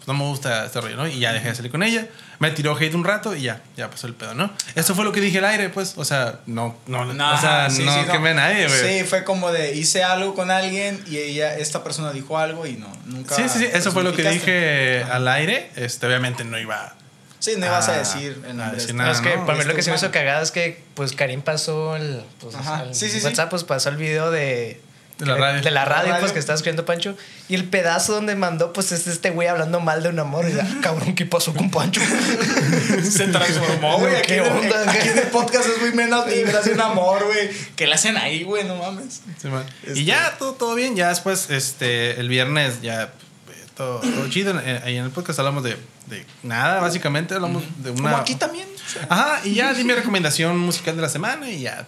no me gusta este rollo, ¿no? Y ya dejé de salir con ella. Me tiró hate un rato y ya, ya pasó el pedo, ¿no? Eso fue lo que dije al aire, pues. O sea, no, no, o sea, sí, no sí, quemé a nadie, güey. Sí, fue como de hice algo con alguien y ella, esta persona dijo algo y no, nunca. Sí, sí, sí, eso fue lo que dije al aire. Este, obviamente no iba. Sí, no ibas a decir el a nombre. decir nada, No, es que no, para mí lo que se me hizo cagada es que pues Karim pasó el, pues, Ajá, el sí, sí, sí. WhatsApp, pues pasó el video de De la radio. de la radio, La radio. pues que estaba escribiendo Pancho y el pedazo donde mandó pues es este güey hablando mal de un amor y ya, cabrón, ¿qué pasó con Pancho? Se transformó, güey. Aquí, ¿Qué en el- onda? aquí en el podcast es muy menos un amor, güey. ¿Qué le hacen ahí, güey? No mames. Sí, man. Este- Y ya, todo, todo bien. Ya después, este, el viernes, ya, eh, todo, todo chido. Eh, Ahí en el podcast hablamos de, de nada, básicamente. Hablamos de una. Como aquí también. o sea. Ajá, y ya di mi recomendación musical de la semana y ya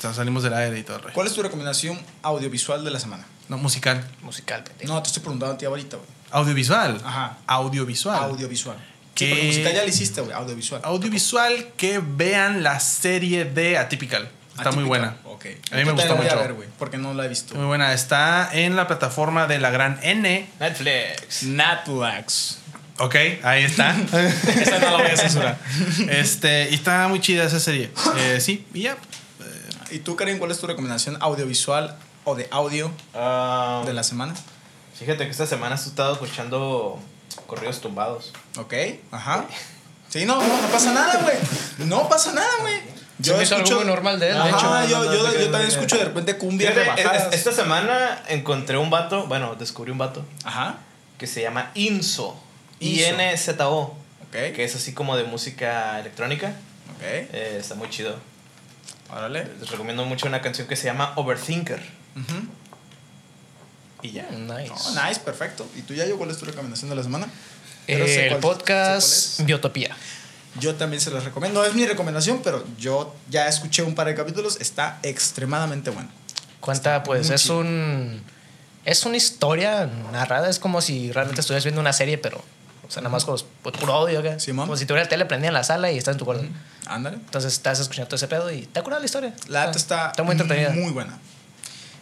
salimos del aire y todo. el. ¿Cuál es tu recomendación audiovisual de la semana? No, musical. Musical, pendejo. No, te estoy preguntando a ti ahorita, güey. Audiovisual. Ajá. Audiovisual. Audiovisual. ¿Qué? Sí, porque musical ya lo hiciste, güey. Audiovisual. Audiovisual que vean la serie de Atypical. Está muy buena. Ok. A mí me gustó la voy a mucho. ver, güey, porque no la he visto. Muy buena. Está en la plataforma de la gran N. Netflix. Netflix. Ok, ahí está. Esa no la voy a censurar. este, y está muy chida esa serie. Eh, sí, y ya. ¿Y tú, Karim, cuál es tu recomendación audiovisual o de audio Ah, de la semana? Fíjate que esta semana he estado escuchando corridos tumbados. Ok, ajá. Sí, no, no, no pasa nada, güey. No pasa nada, güey. Se me hizo algo muy normal de él, de Ajá, hecho. yo, No, yo, no, yo también escucho de repente Fíjate, rebajadas. es- esta semana encontré un vato, bueno, descubrí un vato Ajá, que se llama Inzo. Inzo. I-N-Z-O. ok. Que es así como de música electrónica. Ok, Eh, está muy chido. Órale. Les recomiendo mucho una canción que se llama Overthinker. Ujú. Y ya. Nice. No, nice, perfecto. ¿Y tú, Yayo, cuál es tu recomendación de la semana? Eh, Pero el cuál- podcast Biotopía. Yo también se los recomiendo. No es mi recomendación, pero yo ya escuché un par de capítulos. Está extremadamente bueno. Cuenta, pues, es chido. un. Es una historia narrada. Es como si realmente estuvieras viendo una serie, pero. O sea, nada más con pues, puro audio, acá. Simón. Como si tuviera la tele prendida en la sala y estás en tu cuarto. Ándale. Entonces estás escuchando todo ese pedo y te acuerdas la historia. La neta está, Está muy entretenida. Muy buena.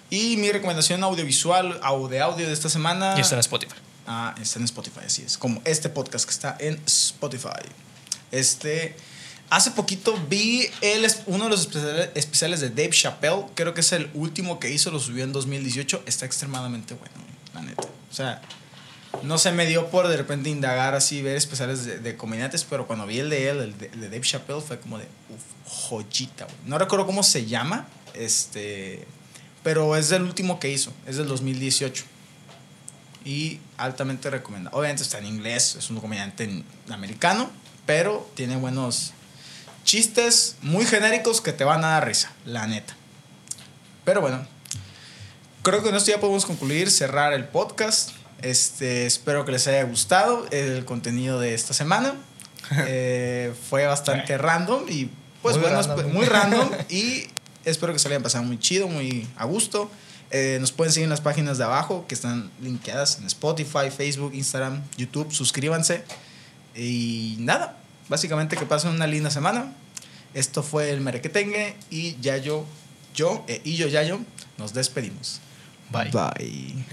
Y mi recomendación audiovisual o de audio de esta semana. Y está en Spotify. Ah, está en Spotify, así es. Como este podcast que está en Spotify. Este. Hace poquito vi el, uno de los especiales de Dave Chappelle. Creo que es el último que hizo, lo subió en 2018. Está extremadamente bueno, la neta. O sea, no se me dio por de repente indagar así, ver especiales de, comediantes, pero cuando vi el de él, el de, Dave Chappelle, fue como de, uff, joyita, güey. No recuerdo cómo se llama, este, pero es del último que hizo, es del 2018. Y altamente recomendado. Obviamente está en inglés, es un comediante americano, pero tiene buenos chistes muy genéricos que te van a dar risa, la neta. Pero bueno, creo que con esto ya podemos concluir, cerrar el podcast. Este, espero que les haya gustado el contenido de esta semana. Eh, fue bastante random y pues Muy bueno, random. muy random y espero que se le hayan pasado muy chido, muy a gusto. Eh, nos pueden seguir en las páginas de abajo que están linkeadas en Spotify, Facebook, Instagram, YouTube. Suscríbanse. Y nada, básicamente que pasen una linda semana. Esto fue el Merequetengue y Yayo, yo eh, y yo Yayo nos despedimos. Bye. Bye.